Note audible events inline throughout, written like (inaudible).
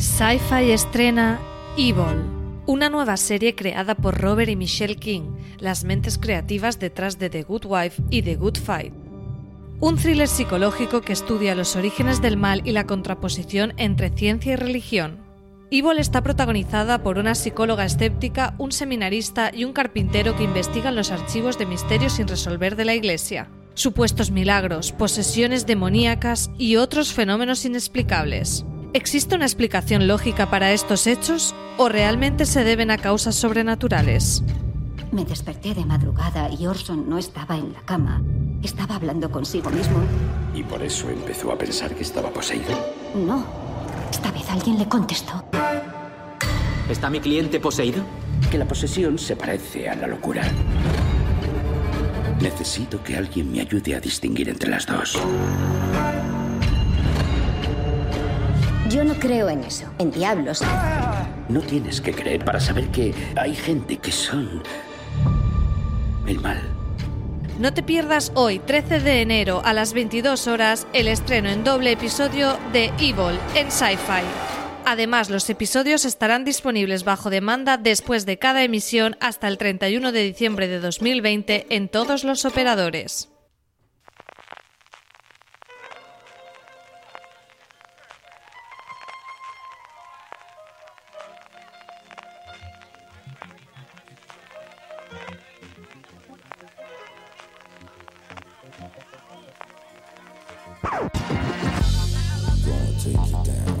Sci-Fi estrena Evil, una nueva serie creada por Robert y Michelle King, las mentes creativas detrás de The Good Wife y The Good Fight. Un thriller psicológico que estudia los orígenes del mal y la contraposición entre ciencia y religión. Evil está protagonizada por una psicóloga escéptica, un seminarista y un carpintero que investigan los archivos de misterios sin resolver de la Iglesia, supuestos milagros, posesiones demoníacas y otros fenómenos inexplicables. ¿Existe una explicación lógica para estos hechos o realmente se deben a causas sobrenaturales? Me desperté de madrugada y Orson no estaba en la cama. Estaba hablando consigo mismo. ¿Y por eso empezó a pensar que estaba poseído? No. Esta vez alguien le contestó. ¿Está mi cliente poseído? Que la posesión se parece a la locura. Necesito que alguien me ayude a distinguir entre las dos. Yo no creo en eso, en diablos. No tienes que creer para saber que hay gente que son el mal. No te pierdas hoy, 13 de enero, a las 22 horas, el estreno en doble episodio de Evil en Sci-Fi. Además, los episodios estarán disponibles bajo demanda después de cada emisión hasta el 31 de diciembre de 2020 en todos los operadores. take you down.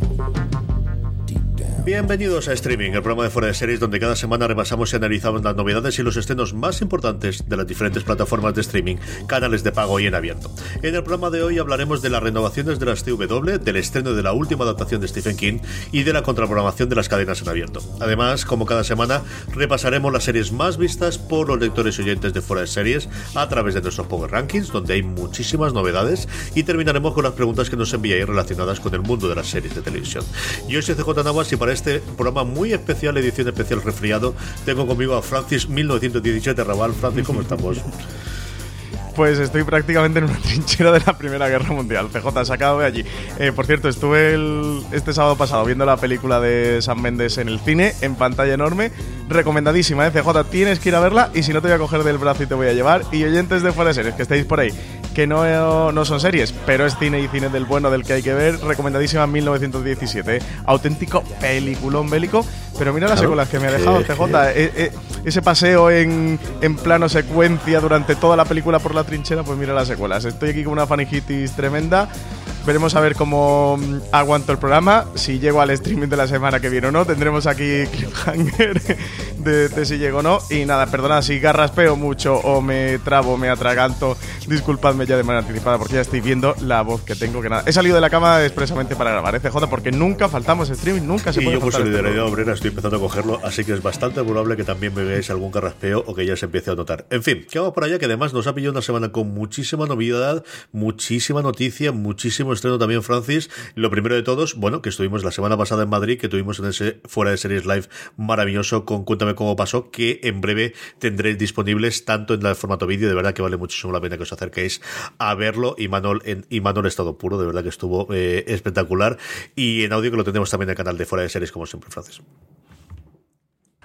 Bienvenidos a Streaming, el programa de fuera de series donde cada semana repasamos y analizamos las novedades y los estrenos más importantes de las diferentes plataformas de streaming, canales de pago y en abierto. En el programa de hoy hablaremos de las renovaciones de las CW, del estreno de la última adaptación de Stephen King y de la contraprogramación de las cadenas en abierto. Además, como cada semana, repasaremos las series más vistas por los lectores y oyentes de fuera de series a través de nuestros Power Rankings, donde hay muchísimas novedades y terminaremos con las preguntas que nos enviáis relacionadas con el mundo de las series de televisión. Yo soy CJ Navas y para programa muy especial, edición especial resfriado, tengo conmigo a Francis 1917 Raval. Francis, ¿cómo estamos? (laughs) Pues estoy prácticamente en una (laughs) trinchera de la Primera Guerra Mundial. PJ, sacado de allí. Eh, por cierto, estuve este sábado pasado viendo la película de San Méndez en el cine, en pantalla enorme. Recomendadísima, ¿eh? CJ, tienes que ir a verla y si no te voy a coger del brazo y te voy a llevar. Y oyentes de fuera de que estáis por ahí, que no, no son series, pero es cine y cine del bueno del que hay que ver. Recomendadísima 1917. ¿eh? Auténtico peliculón bélico. Pero mira las secuelas que me ha dejado CJ. Eh, eh, ese paseo en, en plano secuencia durante toda la película por la trinchera, pues mira las secuelas. Estoy aquí con una faningitis tremenda. Veremos a ver cómo mm, aguanto el programa, si llego al streaming de la semana que viene o no. Tendremos aquí cliffhanger (laughs) de, de si llego o no. Y nada, perdonad si garraspeo mucho o me trabo, me atraganto. Disculpadme ya de manera anticipada porque ya estoy viendo la voz que tengo. Que nada, he salido de la cama expresamente para grabar, ¿eh, CJ? Porque nunca faltamos streaming, nunca se Y puede yo por solidaridad obrera estoy empezando a cogerlo, así que es bastante probable que también me veáis algún carraspeo o que ya se empiece a notar. En fin, que vamos por allá, que además nos ha pillado una semana con muchísima novedad, muchísima noticia, muchísimo estreno también, Francis. Lo primero de todos, bueno, que estuvimos la semana pasada en Madrid, que tuvimos en ese fuera de series live maravilloso con Cuéntame cómo pasó, que en breve tendréis disponibles tanto en el formato vídeo, de verdad que vale muchísimo la pena que os acerquéis a verlo. Y Manol en y Manol estado puro, de verdad que estuvo eh, espectacular. Y en audio que lo tenemos también en el canal de fuera de series, como siempre, Francis.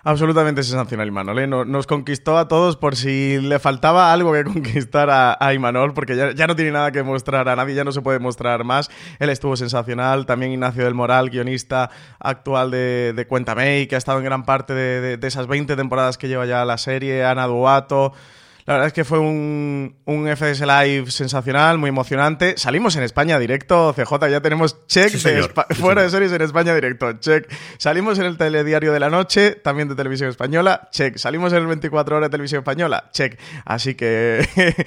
Absolutamente sensacional, Imanol. ¿eh? No- Nos conquistó a todos por si le faltaba algo que (laughs) conquistar a, a Imanol, porque ya, ya no tiene nada que mostrar a nadie, ya no se puede mostrar más. Él estuvo sensacional. También Ignacio del Moral, guionista actual de, de Cuéntame, que ha estado en gran parte de, de- de esas 20 temporadas que lleva ya la serie. Ana Duato. La verdad es que fue un, un FS Live sensacional, muy emocionante. Salimos en España directo, CJ, ya tenemos check Sí, de Sí, fuera de series en España directo, check. Salimos en el telediario de la noche, también de televisión española, check. Salimos en el 24 horas de televisión española, check. Así que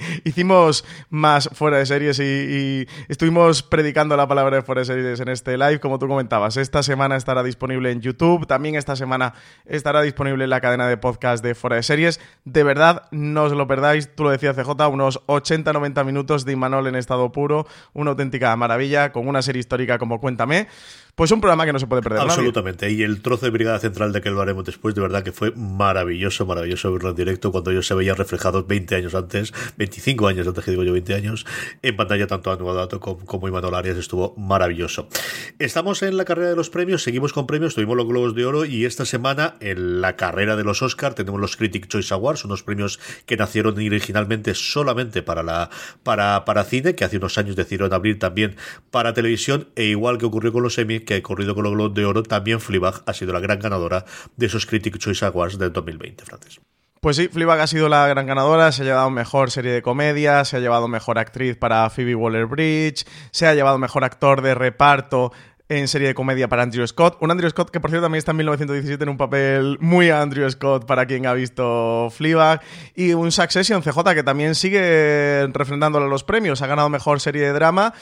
(laughs) hicimos más fuera de series y, y estuvimos predicando la palabra de fuera de series en este live, como tú comentabas. Esta semana estará disponible en YouTube, también esta semana estará disponible en la cadena de podcast de fuera de series. De verdad, no os lo perdáis, tú lo decías CJ, unos 80-90 minutos de Imanol en estado puro, una auténtica maravilla, con una serie histórica como Cuéntame. Pues un programa que no se puede perder. Absolutamente. Y el trozo de Brigada Central de que lo haremos después, de verdad que fue maravilloso, maravilloso verlo en directo cuando ellos se veían reflejados 20 años antes, 25 años antes que digo yo, 20 años, en pantalla tanto a Dato como, como Imanol Arias. Estuvo maravilloso. Estamos en la carrera de los premios, seguimos con premios, tuvimos los Globos de Oro y esta semana en la carrera de los Oscar tenemos los Critic Choice Awards, unos premios que nacieron originalmente solamente para la para, para cine, que hace unos años decidieron abrir también para televisión, e igual que ocurrió con los Emmy, que ha ocurrido con los Globos de Oro, también Fleabag ha sido la gran ganadora de esos Critic Choice Awards del 2020, Francis. Pues sí, Fleabag ha sido la gran ganadora, se ha llevado mejor serie de comedia, se ha llevado mejor actriz para Phoebe Waller-Bridge, se ha llevado mejor actor de reparto en serie de comedia para Andrew Scott. Un Andrew Scott que, por cierto, también está en 1917 en un papel muy Andrew Scott para quien ha visto Fleabag. Y un Succession CJ que también sigue refrendándole los premios. Ha ganado mejor serie de drama.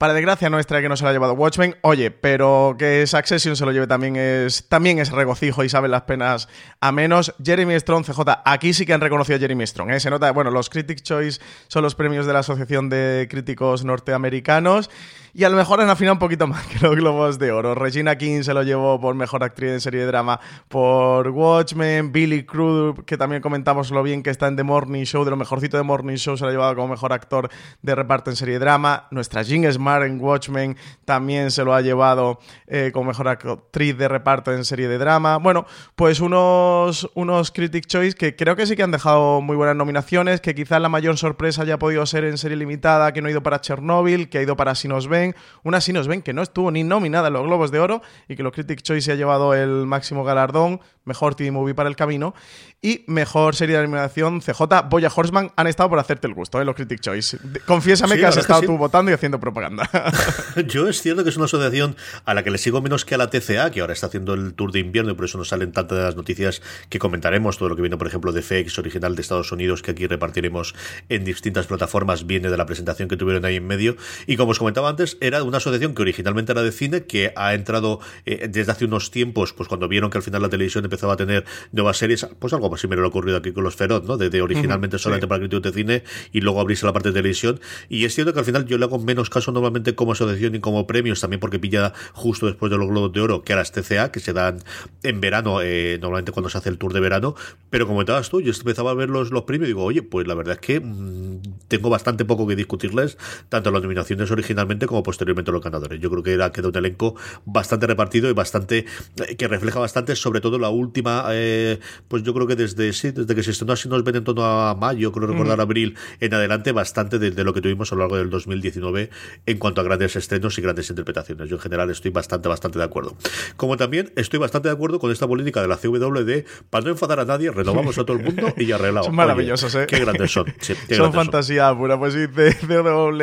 Para desgracia nuestra que no se lo ha llevado Watchmen, oye, pero que Succession se lo lleve también es, también es regocijo y saben las penas a menos. Jeremy Strong, CJ, aquí sí que han reconocido a Jeremy Strong, ¿eh? se nota, bueno, los Critics Choice son los premios de la Asociación de Críticos Norteamericanos y a lo mejor han afinado un poquito más que los Globos de Oro. Regina King se lo llevó por Mejor Actriz en Serie de Drama por Watchmen. Billy Crudup, que también comentamos lo bien que está en The Morning Show, de lo mejorcito de Morning Show, se lo ha llevado como Mejor Actor de Reparto en Serie de Drama. Nuestra Jean Smart en Watchmen también se lo ha llevado eh, como Mejor Actriz de Reparto en Serie de Drama. Bueno, pues unos, unos Critic Choice que creo que sí que han dejado muy buenas nominaciones, que quizás la mayor sorpresa haya podido ser en Serie Limitada, que no ha ido para Chernobyl, que ha ido para Si nos ven una sí nos ven que no estuvo ni nominada en los Globos de Oro y que los Critic Choice se ha llevado el máximo galardón, mejor TV Movie para el camino y mejor serie de animación CJ, Boya Horseman han estado por hacerte el gusto, ¿eh? los Critic Choice. Confiésame que has estado tú votando y haciendo propaganda. (laughs) Yo es cierto que es una asociación a la que le sigo menos que a la TCA, que ahora está haciendo el tour de invierno y por eso nos salen tantas de las noticias que comentaremos. Todo lo que viene, por ejemplo, de FX original de Estados Unidos, que aquí repartiremos en distintas plataformas, viene de la presentación que tuvieron ahí en medio. Y como os comentaba antes, era una asociación que originalmente era de cine, que ha entrado eh, desde hace unos tiempos, pues cuando vieron que al final la televisión empezaba a tener nuevas series, pues algo así me lo ha ocurrido aquí con los Feroz, ¿no? De, originalmente solamente para críticos de cine y luego abrirse la parte de televisión. Y es cierto que al final yo le hago menos caso normalmente como asociación y como premios, también porque pilla justo después de los Globos de Oro, que a las TCA, que se dan en verano, eh, normalmente cuando se hace el tour de verano. Pero como comentabas tú, yo empezaba a ver los, los premios y digo, oye, pues la verdad es que mm, tengo bastante poco que discutirles, tanto las nominaciones originalmente como posteriormente los ganadores. Yo creo que era quedó un elenco bastante repartido y bastante eh, que refleja bastante, sobre todo la última, eh, pues yo creo que desde sí, desde que se estrenó así nos ven en torno a mayo, creo recordar abril en adelante, bastante de, lo que tuvimos a lo largo del 2019 en cuanto a grandes estrenos y grandes interpretaciones. Yo en general estoy bastante, bastante de acuerdo. Como también estoy bastante de acuerdo con esta política de la CW de para no enfadar a nadie, renovamos a todo el mundo y ya arreglado. (laughs) Son maravillosos, ¿eh? Qué grandes son. (laughs) son fantasía pura. Pues sí, CW.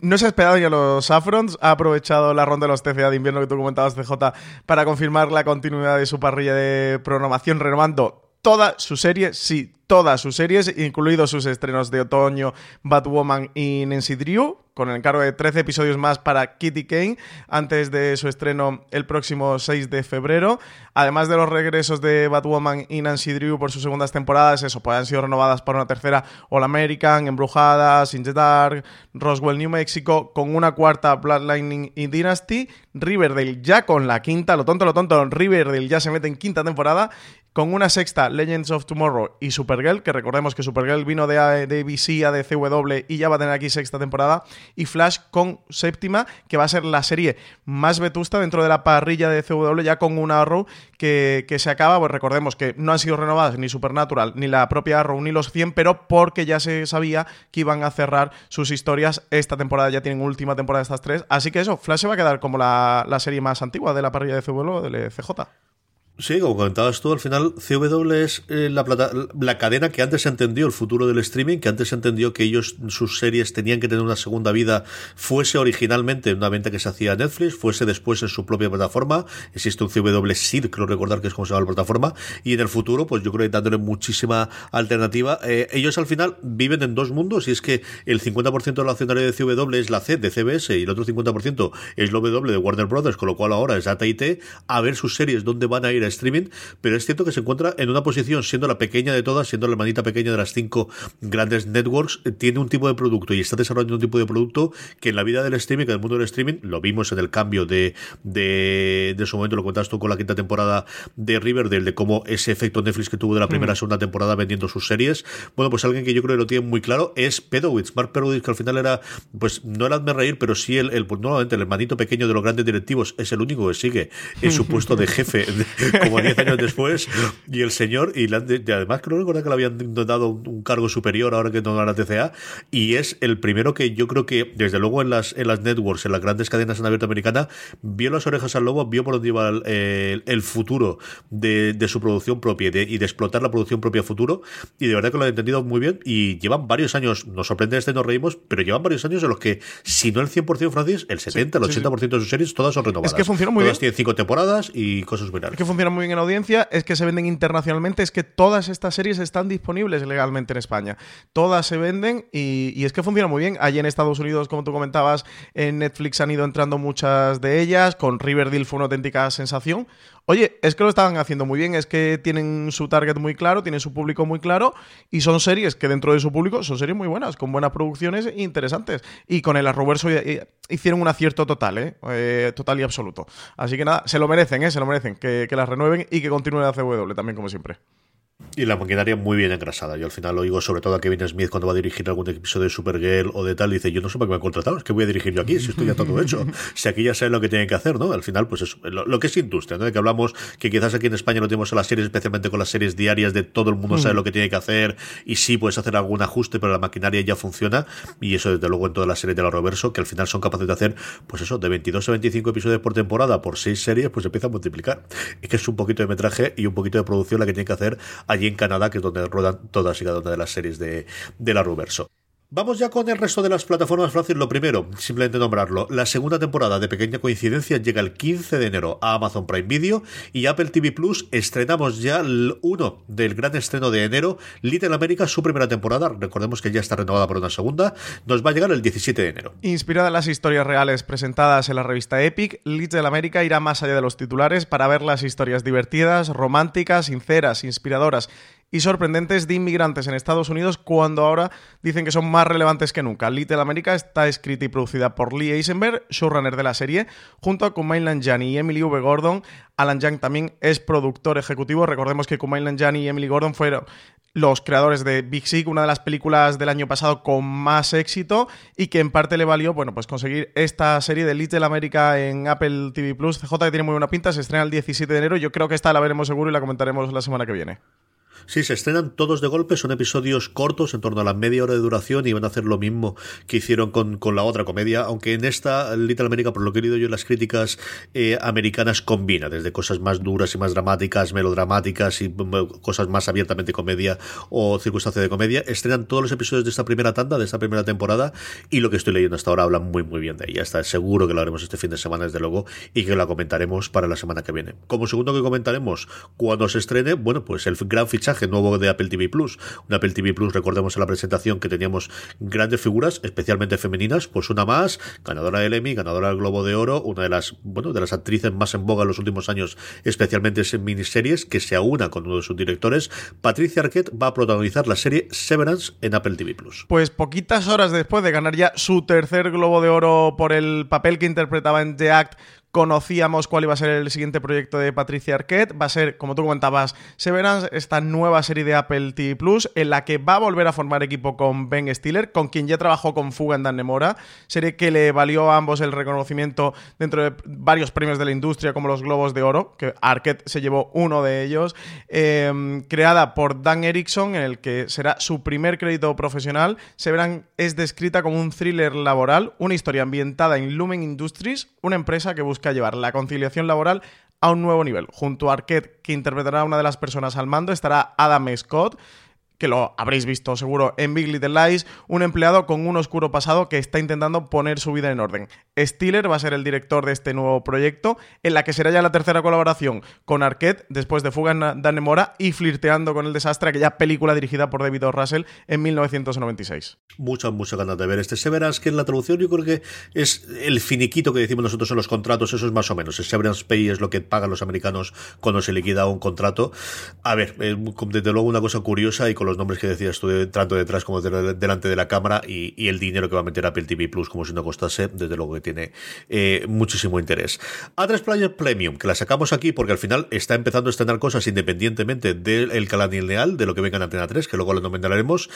no se ha esperado ya los Afrons, ha aprovechado la ronda de los TCA de invierno que tú comentabas, CJ, para confirmar la continuidad de su parrilla de programación, renovando toda su serie, sí, todas sus series, incluidos sus estrenos de otoño, Batwoman y Nancy Drew, con el encargo de 13 episodios más para Kitty Kane antes de su estreno el próximo 6 de febrero. Además de los regresos de Batwoman y Nancy Drew por sus segundas temporadas, eso, pues han sido renovadas para una tercera All American, Embrujadas, In the Dark, Roswell, New Mexico, con una cuarta Bloodlining y Dynasty, Riverdale ya con la quinta, lo tonto, lo tonto, Riverdale ya se mete en quinta temporada, con una sexta Legends of Tomorrow y Supergirl, que recordemos que Supergirl vino de, a de CW y ya va a tener aquí sexta temporada, y Flash con séptima, que va a ser la serie más vetusta dentro de la parrilla de CW, ya con una Arrow que, que se acaba, pues recordemos que no han sido renovadas ni Supernatural, ni la propia Arrow, ni los 100, pero porque ya se sabía que iban a cerrar sus historias esta temporada, ya tienen última temporada de estas tres, así que eso, Flash se va a quedar como la, la serie más antigua de la parrilla de CW, del CJ. Sí, como comentabas tú, al final CW es eh, la, plata, la cadena que antes entendió el futuro del streaming, que antes entendió que ellos, sus series tenían que tener una segunda vida, fuese originalmente una venta que se hacía a Netflix, fuese después en su propia plataforma. Existe un CW SID, creo recordar que es como se llama la plataforma, y en el futuro, pues yo creo que dándole muchísima alternativa. Eh, ellos al final viven en dos mundos, y es que el 50% de la accionaria de CW es la C de CBS y el otro 50% es la W de Warner Brothers, con lo cual ahora es Data IT, a ver sus series, dónde van a ir streaming, pero es cierto que se encuentra en una posición, siendo la pequeña de todas, siendo la hermanita pequeña de las cinco grandes networks, eh, tiene un tipo de producto y está desarrollando un tipo de producto que en la vida del streaming, en el mundo del streaming, lo vimos en el cambio de, de, de su momento, lo cuentas tú con la quinta temporada de Riverdale, de cómo ese efecto Netflix que tuvo de la primera a segunda temporada vendiendo sus series. Bueno, pues alguien que yo creo que lo tiene muy claro es Pedowitz, Mark Pedowitz, que al final era, pues no era de reír, pero sí el, el pues, nuevamente el hermanito pequeño de los grandes directivos, es el único que sigue en su puesto de jefe, como 10 años después, y el señor, y, además creo recordar que le habían dado un, cargo superior ahora que no era TCA, y es el primero que yo creo que, desde luego en las, en las networks, en las grandes cadenas en abierto americana, vio las orejas al lobo, vio por dónde iba el, el, futuro de, de, su producción propia y de, y de, explotar la producción propia futuro, y de verdad que lo han entendido muy bien, y llevan varios años, nos sorprende este, nos reímos, pero llevan varios años en los que, si no el 100% Francis, el 70, el 80% de sus series, todas son renovadas. Es que funciona muy todas bien. tienen cinco temporadas y cosas muy Es que funciona muy bien en audiencia, es que se venden internacionalmente, es que todas estas series están disponibles legalmente en España. Todas se venden y, y, es que funciona muy bien. Allí en Estados Unidos, como tú comentabas, en Netflix han ido entrando muchas de ellas. Con Riverdale fue una auténtica sensación. Oye, es que lo estaban haciendo muy bien, es que tienen su target muy claro, tienen su público muy claro y son series que dentro de su público son series muy buenas, con buenas producciones e interesantes. Y con el Arroverso hicieron un acierto total, ¿eh? ¿eh? total y absoluto. Así que nada, se lo merecen, ¿eh? se lo merecen, que, que las renueven y que continúen la CW también, como siempre. Y la maquinaria muy bien engrasada. Yo al final lo digo sobre todo a Kevin Smith cuando va a dirigir algún episodio de Supergirl o de tal, dice, yo no sé para qué me han contratado, es que voy a dirigir yo aquí, si estoy ya todo (laughs) hecho. si aquí ya saben lo que tienen que hacer, ¿no? Al final, pues eso, lo, lo, que es industria, ¿no? De que hablamos que quizás aquí en España no tenemos a las series, especialmente con las series diarias de todo el mundo sabe lo que tiene que hacer y sí puedes hacer algún ajuste, pero la maquinaria ya funciona y eso desde luego en todas las series de la Roverso, que al final son capaces de hacer, pues eso, de 22 a 25 episodios por temporada por 6 series, pues empieza a multiplicar. Es que es un poquito de metraje y un poquito de producción la que tienen que hacer allí en Canadá, que es donde rodan todas y cada una de las series de, de la Ruverso. Vamos ya con el resto de las plataformas, Francis. Lo primero, simplemente nombrarlo. La segunda temporada de Pequeña Coincidencia llega el 15 de enero a Amazon Prime Video y Apple TV Plus estrenamos ya el 1 del gran estreno de enero, Little America, su primera temporada. Recordemos que ya está renovada por una segunda. Nos va a llegar el 17 de enero. Inspirada en las historias reales presentadas en la revista Epic, Little America irá más allá de los titulares para ver las historias divertidas, románticas, sinceras, inspiradoras y sorprendentes de inmigrantes en Estados Unidos cuando ahora dicen que son más relevantes que nunca. Little America está escrita y producida por Lee Eisenberg, showrunner de la serie, junto a Kumail Nanjiani y Emily V. Gordon. Alan Young también es productor ejecutivo. Recordemos que Kumail Nanjiani y Emily Gordon fueron los creadores de Big Sick, una de las películas del año pasado con más éxito y que en parte le valió, bueno, pues conseguir esta serie de Little America en Apple TV Plus. CJ que tiene muy buena pinta, se estrena el 17 de enero. Yo creo que esta la veremos seguro y la comentaremos la semana que viene. Sí, se estrenan todos de golpe, son episodios cortos, en torno a la media hora de duración, y van a hacer lo mismo que hicieron con, con la otra comedia, aunque en esta, Little America, por lo que he leído yo las críticas eh, americanas, combina desde cosas más duras y más dramáticas, melodramáticas y cosas más abiertamente comedia o circunstancia de comedia. Estrenan todos los episodios de esta primera tanda, de esta primera temporada, y lo que estoy leyendo hasta ahora habla muy, muy bien de ella. Está seguro que lo haremos este fin de semana, desde luego, y que la comentaremos para la semana que viene. Como segundo que comentaremos, cuando se estrene, bueno, pues el gran fichaje nuevo de Apple TV Plus. Un Apple TV Plus, recordemos en la presentación que teníamos grandes figuras, especialmente femeninas, pues una más, ganadora del Emmy, ganadora del Globo de Oro, una de las, bueno, de las actrices más en boga en los últimos años, especialmente en miniseries, que se aúna con uno de sus directores. Patricia Arquette va a protagonizar la serie Severance en Apple TV Plus. Pues poquitas horas después de ganar ya su tercer Globo de Oro por el papel que interpretaba en The Act conocíamos cuál iba a ser el siguiente proyecto de Patricia Arquette. Va a ser, como tú comentabas, Severance, esta nueva serie de Apple TV Plus, en la que va a volver a formar equipo con Ben Stiller, con quien ya trabajó con Fuga en Dan Nemora. Serie que le valió a ambos el reconocimiento dentro de varios premios de la industria, como los Globos de Oro, que Arquette se llevó uno de ellos. Eh, creada por Dan Erickson, en el que será su primer crédito profesional. Severance es descrita como un thriller laboral, una historia ambientada en Lumen Industries, una empresa que busca busca llevar la conciliación laboral a un nuevo nivel. Junto a Arquette, que interpretará a una de las personas al mando, estará Adam Scott, que lo habréis visto seguro en Big Little Lies, un empleado con un oscuro pasado que está intentando poner su vida en orden. Stiller va a ser el director de este nuevo proyecto, en la que será ya la tercera colaboración con Arquette después de Fuga en Danemora y flirteando con el desastre, aquella película dirigida por David O. Russell en 1996. Muchas, muchas ganas de ver este Severance, que en la traducción yo creo que es el finiquito que decimos nosotros en los contratos, eso es más o menos. El Severance Pay es lo que pagan los americanos cuando se liquida un contrato. A ver, desde luego una cosa curiosa y con los nombres que decías tú, tanto detrás como delante de la cámara y, el dinero que va a meter Apple TV Plus como si no costase, desde luego que tiene eh, muchísimo interés. A3 Player Premium, que la sacamos aquí porque al final está empezando a estrenar cosas independientemente del canal lineal, de lo que venga en Antena 3, que luego lo nominaremos.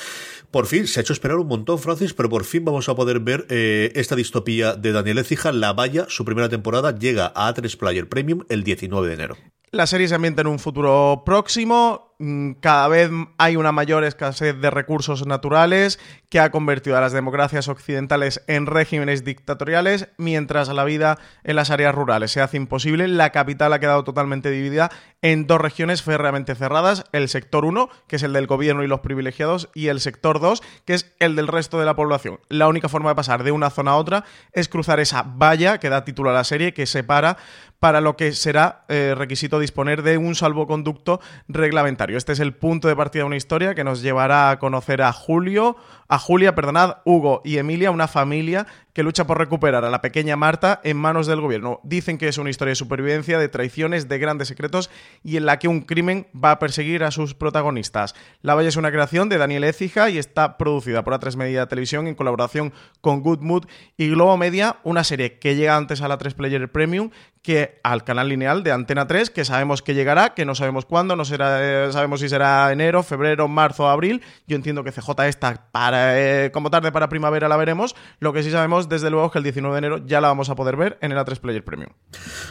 Por fin, se ha hecho esperar un montón, Francis, pero por fin vamos a poder ver eh, esta distopía de Daniel Ecija, La Valla, su primera temporada, llega a A3 Player Premium el 19 de enero. La serie se ambienta en un futuro próximo, cada vez hay una mayor escasez de recursos naturales que ha convertido a las democracias occidentales en regímenes dictatoriales, mientras la vida en las áreas rurales se hace imposible. La capital ha quedado totalmente dividida en dos regiones férreamente cerradas, el sector 1, que es el del gobierno y los privilegiados, y el sector 2, que es el del resto de la población. La única forma de pasar de una zona a otra es cruzar esa valla que da título a la serie, que separa para lo que será eh, requisito disponer de un salvoconducto reglamentario. Este es el punto de partida de una historia que nos llevará a conocer a Julio, a Julia, perdonad, Hugo y Emilia, una familia que lucha por recuperar a la pequeña Marta en manos del gobierno. Dicen que es una historia de supervivencia, de traiciones, de grandes secretos y en la que un crimen va a perseguir a sus protagonistas. La Valle es una creación de Daniel Écija y está producida por A3 Media Televisión en colaboración con Good Mood y Globo Media, una serie que llega antes a la 3 Player Premium que al canal lineal de Antena 3, que sabemos que llegará, que no sabemos cuándo, no será, eh, sabemos si será enero, febrero, marzo, abril. Yo entiendo que CJ está para, eh, como tarde para primavera la veremos. Lo que sí sabemos, desde luego, es que el 19 de enero ya la vamos a poder ver en el A3 Player Premium.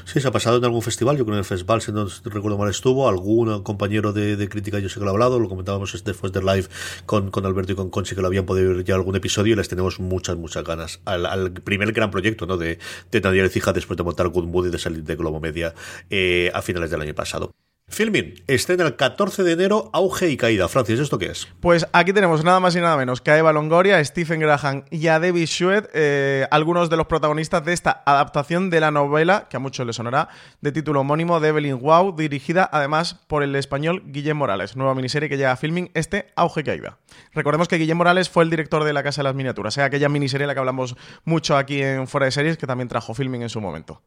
Sí, se ha pasado en algún festival, yo creo en el festival, si no recuerdo mal, estuvo, algún compañero de, crítica yo sé que lo ha hablado, lo comentábamos después del live con, con Alberto y con Conchi que lo habían podido ver ya algún episodio y les tenemos muchas, muchas ganas. Al, primer gran proyecto ¿no? de, de Daniel Cija después de montar Good Mood y de salir de Globo Media eh, a finales del año pasado. Filming, estrena el 14 de enero, auge y caída. Francis, ¿esto qué es? Pues aquí tenemos nada más y nada menos que a Eva Longoria, a Stephen Graham y a David Shuet, eh, algunos de los protagonistas de esta adaptación de la novela, que a muchos les sonará, de título homónimo de Evelyn Wow, dirigida además por el español Guillem Morales, nueva miniserie que llega a Filming, este auge y caída. Recordemos que Guillem Morales fue el director de La Casa de las Miniaturas, sea, aquella miniserie de la que hablamos mucho aquí en Fuera de Series, que también trajo Filming en su momento.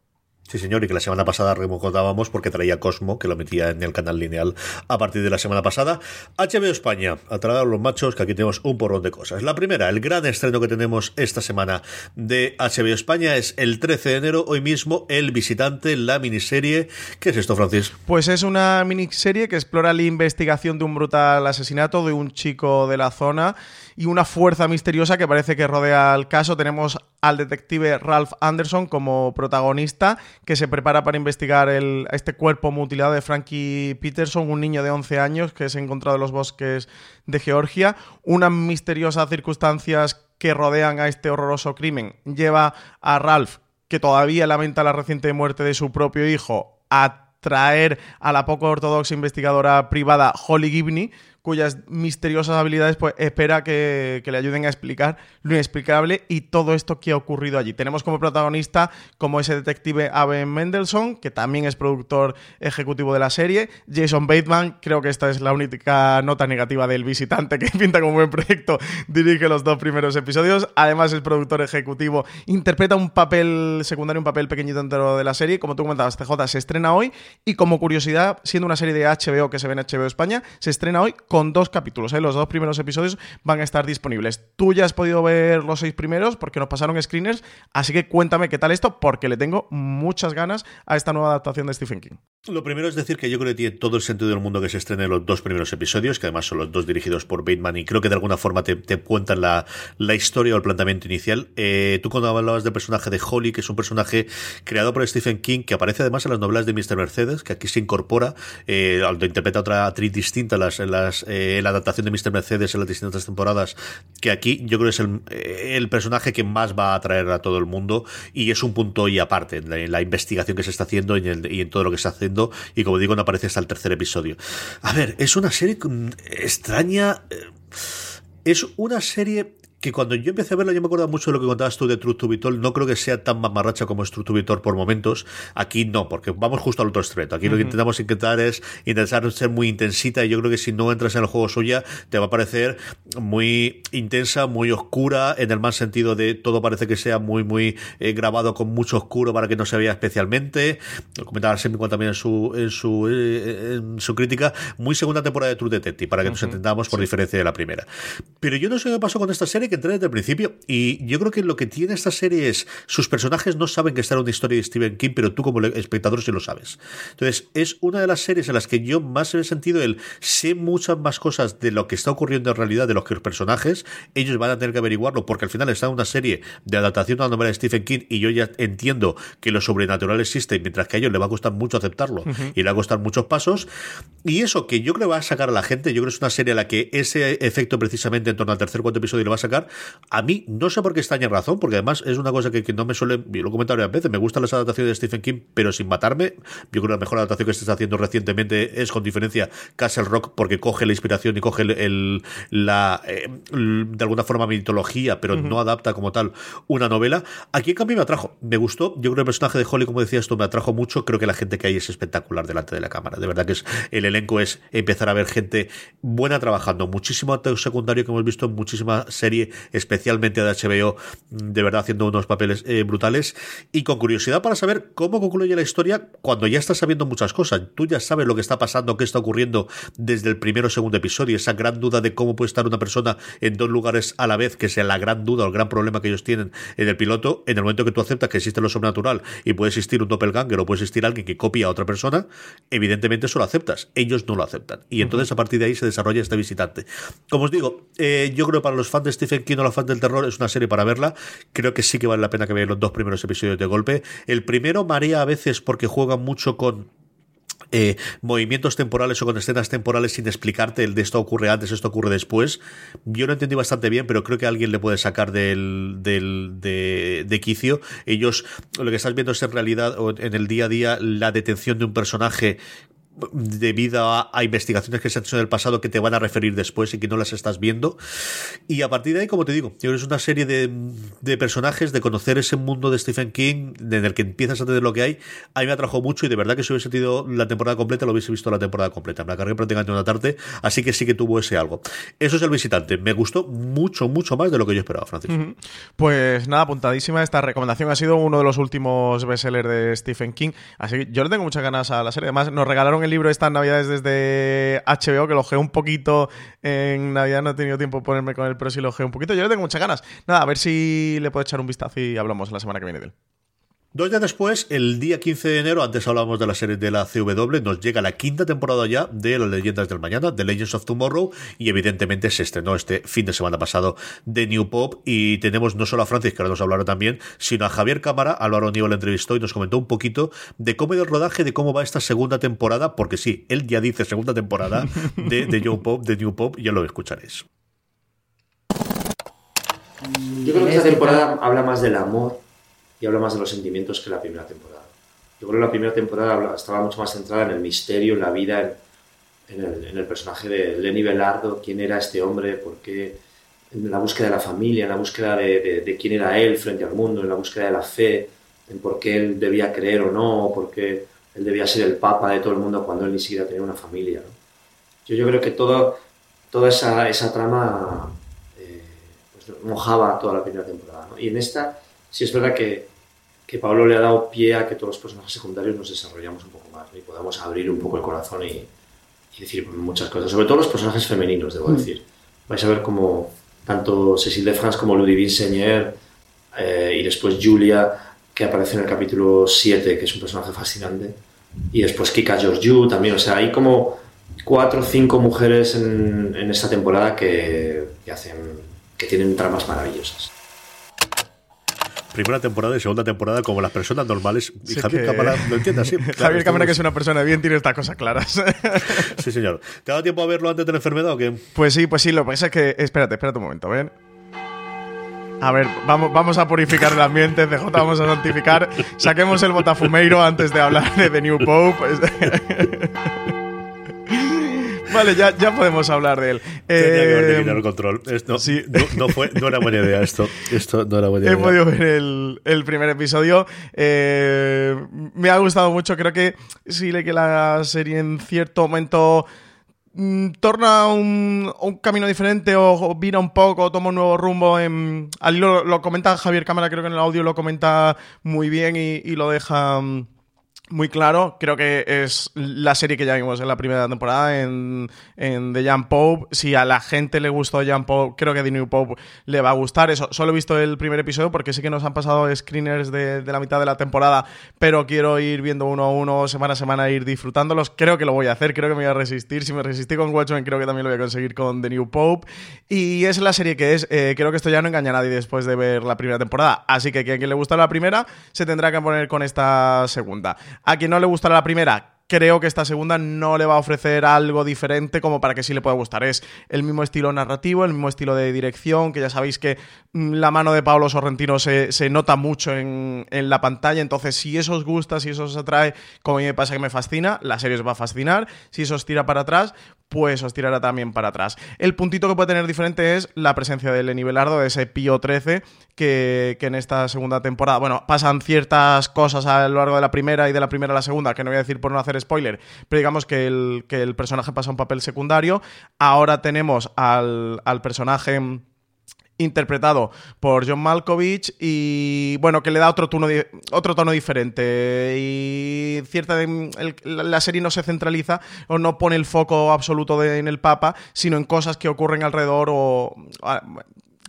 Sí, señor, y que la semana pasada recordábamos porque traía Cosmo, que lo metía en el canal lineal a partir de la semana pasada. HBO España, a los machos, que aquí tenemos un porrón de cosas. La primera, el gran estreno que tenemos esta semana de HBO España es el 13 de enero, hoy mismo, El Visitante, la miniserie. ¿Qué es esto, Francis? Pues es una miniserie que explora la investigación de un brutal asesinato de un chico de la zona y una fuerza misteriosa que parece que rodea el caso. Tenemos al detective Ralph Anderson como protagonista que se prepara para investigar el, este cuerpo mutilado de Frankie Peterson, un niño de 11 años que se ha encontrado en los bosques de Georgia. Unas misteriosas circunstancias que rodean a este horroroso crimen lleva a Ralph, que todavía lamenta la reciente muerte de su propio hijo, a traer a la poco ortodoxa investigadora privada Holly Gibney, cuyas misteriosas habilidades pues espera que, le ayuden a explicar lo inexplicable y todo esto que ha ocurrido allí. Tenemos como protagonista como ese detective Aben Mendelssohn, que también es productor ejecutivo de la serie, Jason Bateman, creo que esta es la única nota negativa del visitante que (laughs) pinta como un buen proyecto, dirige los dos primeros episodios, además es productor ejecutivo, interpreta un papel secundario, un papel pequeñito dentro de la serie, como tú comentabas, TJ se estrena hoy y como curiosidad, siendo una serie de HBO que se ve en HBO España, se estrena hoy con dos capítulos. ¿eh? Los dos primeros episodios van a estar disponibles. Tú ya has podido ver los seis primeros porque nos pasaron screeners, así que cuéntame qué tal esto, porque le tengo muchas ganas a esta nueva adaptación de Stephen King. Lo primero es decir que yo creo que tiene todo el sentido del mundo que se estrenen los dos primeros episodios, que además son los dos dirigidos por Bateman y creo que de alguna forma te, cuentan la, historia o el planteamiento inicial. Eh, tú cuando hablabas del personaje de Holly, que es un personaje creado por Stephen King, que aparece además en las novelas de Mr. Mercedes, que aquí se incorpora, eh, interpreta otra actriz distinta en las, las eh, la adaptación de Mr. Mercedes en las distintas temporadas, que aquí yo creo que es el, eh, el, personaje que más va a atraer a todo el mundo y es un punto y aparte en la, investigación que se está haciendo y en, y en, todo lo que está haciendo y como digo no aparece hasta el tercer episodio. A ver, es una serie extraña, eh, es una serie que cuando yo empecé a verla, yo me acuerdo mucho de lo que contabas tú de Truth to Be Told. No creo que sea tan mamarracha como es Truth to Be Told por momentos. Aquí no, porque vamos justo al otro extremo. Aquí lo que intentamos intentar es intentar ser muy intensita y yo creo que si no entras en el juego suya, te va a parecer muy intensa, muy oscura, en el mal sentido de todo parece que sea muy, muy eh, grabado con mucho oscuro para que no se vea especialmente. Lo comentaba Semicon también en su, en su, eh, en su crítica. Muy segunda temporada de True Detective, para que nos entendamos por diferencia de la primera. Pero yo no sé qué pasó con esta serie que entré desde el principio y yo creo que lo que tiene esta serie es sus personajes no saben que está en una historia de Stephen King, pero tú como espectador sí lo sabes. Entonces, es una de las series en las que yo más he sentido el sé muchas más cosas de lo que está ocurriendo en realidad de los que los personajes, ellos van a tener que averiguarlo porque al final está en una serie de adaptación a la novela de Stephen King y yo ya entiendo que lo sobrenatural existe mientras que a ellos le va a costar mucho aceptarlo y le va a costar muchos pasos y eso que yo creo va a sacar a la gente, yo creo que es una serie a la que ese efecto precisamente en torno al tercer cuarto episodio le va a sacar, a mí no sé por qué está en razón, porque además es una cosa que, no me suele, lo he comentado varias veces, me gustan las adaptaciones de Stephen King, pero sin matarme, yo creo que la mejor adaptación que se está haciendo recientemente es con diferencia Castle Rock porque coge la inspiración y coge el, la eh, de alguna forma mitología, pero no adapta como tal una novela. Aquí en cambio me atrajo, me gustó, yo creo que el personaje de Holly, como decía esto, me atrajo mucho, creo que la gente que hay es espectacular delante de la cámara, de verdad que es el elenco es empezar a ver gente buena trabajando, muchísimo actor secundario que hemos visto en muchísima serie, especialmente de HBO, de verdad haciendo unos papeles eh, brutales y con curiosidad para saber cómo concluye la historia cuando ya estás sabiendo muchas cosas. Tú ya sabes lo que está pasando, qué está ocurriendo desde el primero o segundo episodio, esa gran duda de cómo puede estar una persona en dos lugares a la vez, que sea la gran duda o el gran problema que ellos tienen en el piloto, en el momento que tú aceptas que existe lo sobrenatural y puede existir un doppelganger o puede existir alguien que copia a otra persona, evidentemente eso lo aceptas. Ellos no lo aceptan. Y entonces a partir de ahí se desarrolla este visitante. Como os digo, eh, yo creo que para los fans de Stephen King o los fans del terror es una serie para verla. Creo que sí que vale la pena que vean los dos primeros episodios de golpe. El primero marea a veces porque juega mucho con eh, movimientos temporales o con escenas temporales sin explicarte el de esto ocurre antes, esto ocurre después. Yo lo entendí bastante bien, pero creo que alguien le puede sacar del, del de, de, quicio. Ellos, lo que estás viendo es en realidad, en el día a día, la detención de un personaje debido a, investigaciones que se han hecho en el pasado que te van a referir después y que no las estás viendo. Y a partir de ahí, como te digo, es una serie de, de, personajes, de conocer ese mundo de Stephen King, en el que empiezas a tener lo que hay. A mí me atrajo mucho y de verdad que si hubiese tenido la temporada completa, lo hubiese visto la temporada completa. Me la cargué prácticamente una tarde, así que sí que tuvo ese algo. Eso es el visitante. Me gustó mucho, mucho más de lo que yo esperaba, Francisco. Pues nada, apuntadísima. Esta recomendación ha sido uno de los últimos bestsellers de Stephen King. Así que yo le tengo muchas ganas a la serie. Además, nos regalaron el libro estas navidades desde HBO, que lo geé un poquito en Navidad, no he tenido tiempo de ponerme con él, pero sí lo un poquito. Yo le tengo muchas ganas. Nada, a ver si le puedo echar un vistazo y hablamos la semana que viene de él. Dos días después, el día 15 de enero, antes hablábamos de la serie de la CW, nos llega la quinta temporada ya de Las Leyendas del Mañana, The Legends of Tomorrow, y evidentemente se estrenó este fin de semana pasado de New Pop, y tenemos no solo a Francis, que ahora nos hablará también, sino a Javier Cámara, Álvaro Níbal le entrevistó y nos comentó un poquito de cómo ha el rodaje, de cómo va esta segunda temporada, porque sí, él ya dice segunda temporada de, de New Pop, de New Pop, ya lo escucharéis. Yo creo que esta temporada habla más del amor y habla más de los sentimientos que la primera temporada. Yo creo que la primera temporada estaba mucho más centrada en el misterio, en la vida, en, el, personaje de Lenny Belardo, quién era este hombre, por qué, en la búsqueda de la familia, en la búsqueda de, quién era él frente al mundo, en la búsqueda de la fe, en por qué él debía creer o no, por qué él debía ser el papa de todo el mundo cuando él ni siquiera tenía una familia. Yo, yo creo que todo, toda esa, esa trama eh, pues, mojaba toda la primera temporada. Y en esta sí es verdad que que Pablo le ha dado pie a que todos los personajes secundarios nos desarrollamos un poco más y podamos abrir un poco el corazón y, decir muchas cosas, sobre todo los personajes femeninos, debo mm. decir. Vais a ver como tanto Cecil de France como Ludivine Seigner eh, y después Julia, que aparece en el capítulo 7, que es un personaje fascinante, y después Kika Georgiou también, o sea, hay como cuatro o cinco mujeres en, en esta temporada que, que, hacen, que tienen tramas maravillosas primera temporada y segunda temporada como las personas normales. Y Javier Cámara lo entiende así. (laughs) Javier Cámara, que es una persona bien, tiene estas cosas claras. (laughs) sí, señor. ¿Te ha dado tiempo a verlo antes de la enfermedad o qué? Pues sí, pues sí. Lo que pasa es que. Espérate, espérate un momento, ven. A ver, vamos, vamos a purificar el ambiente, CJ, vamos a santificar. Saquemos el botafumeiro antes de hablar de The New Pope. (laughs) vale, ya, ya podemos hablar de él. Tenía que haber Eh, el control. Esto, sí. no, no fue, no era buena idea esto. Esto no era buena He idea. podido ver el, el primer episodio. Eh, me ha gustado mucho. Creo que sí le que la serie en cierto momento mm, torna un, un camino diferente o, o vira un poco, toma un nuevo rumbo. En, al hilo- lo, comenta Javier Cámara, creo que en el audio lo comenta muy bien y, y lo deja. mm, muy claro, creo que es la serie que ya vimos en la primera temporada en, en The Young Pope. Si a la gente le gustó Young Pope, creo que The New Pope le va a gustar. Eso, solo he visto el primer episodio porque sí que nos han pasado screeners de, de la mitad de la temporada, pero quiero ir viendo uno a uno, semana a semana, ir disfrutándolos. Creo que lo voy a hacer, creo que me voy a resistir. Si me resistí con Watchmen, creo que también lo voy a conseguir con The New Pope. Y es la serie que es. Eh, creo que esto ya no engaña a nadie después de ver la primera temporada. Así que a quien le gusta la primera, se tendrá que poner con esta segunda. A quien no le gustará la primera, creo que esta segunda no le va a ofrecer algo diferente como para que sí le pueda gustar. Es el mismo estilo narrativo, el mismo estilo de dirección, que ya sabéis que la mano de Pablo Sorrentino se, se nota mucho en, en la pantalla. Entonces, si eso os gusta, si eso os atrae, como a mí me pasa que me fascina, la serie os va a fascinar. Si eso os tira para atrás, pues os tirará también para atrás. El puntito que puede tener diferente es la presencia de Lenny Belardo, de ese Pío 13, que, que en esta segunda temporada, bueno, pasan ciertas cosas a lo largo de la primera y de la primera a la segunda, que no voy a decir por no hacer spoiler, pero digamos que el, que el personaje pasa un papel secundario. Ahora tenemos al, al personaje interpretado por John Malkovich y bueno que le da otro tono otro tono diferente. Y cierta el- la serie no se centraliza o no pone el foco absoluto de- en el Papa sino en cosas que ocurren alrededor o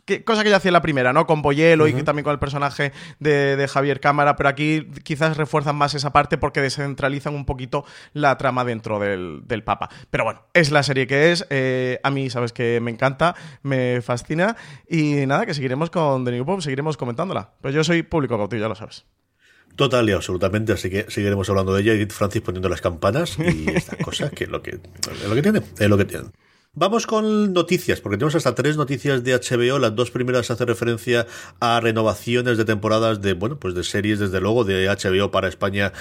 que- cosa que ya hacía la primera, ¿no? Con Boyelo y que también con el personaje de, de Javier Cámara, pero aquí quizás refuerzan más esa parte porque descentralizan un poquito la trama dentro del, del Papa. Pero bueno, es la serie que es. eh, a mí, sabes que me encanta, me fascina. Y nada, que seguiremos con The New Pop, seguiremos comentándola. Pero yo soy público cautivo, ya lo sabes. Total y absolutamente, así que seguiremos hablando de ella y Francis poniendo las campanas y (laughs) estas cosas, que es lo que, es lo que tiene, es lo que tiene. Vamos con noticias, porque tenemos hasta tres noticias de HBO. Las dos primeras hacen referencia a renovaciones de temporadas de, bueno, pues de series, desde luego, de HBO para España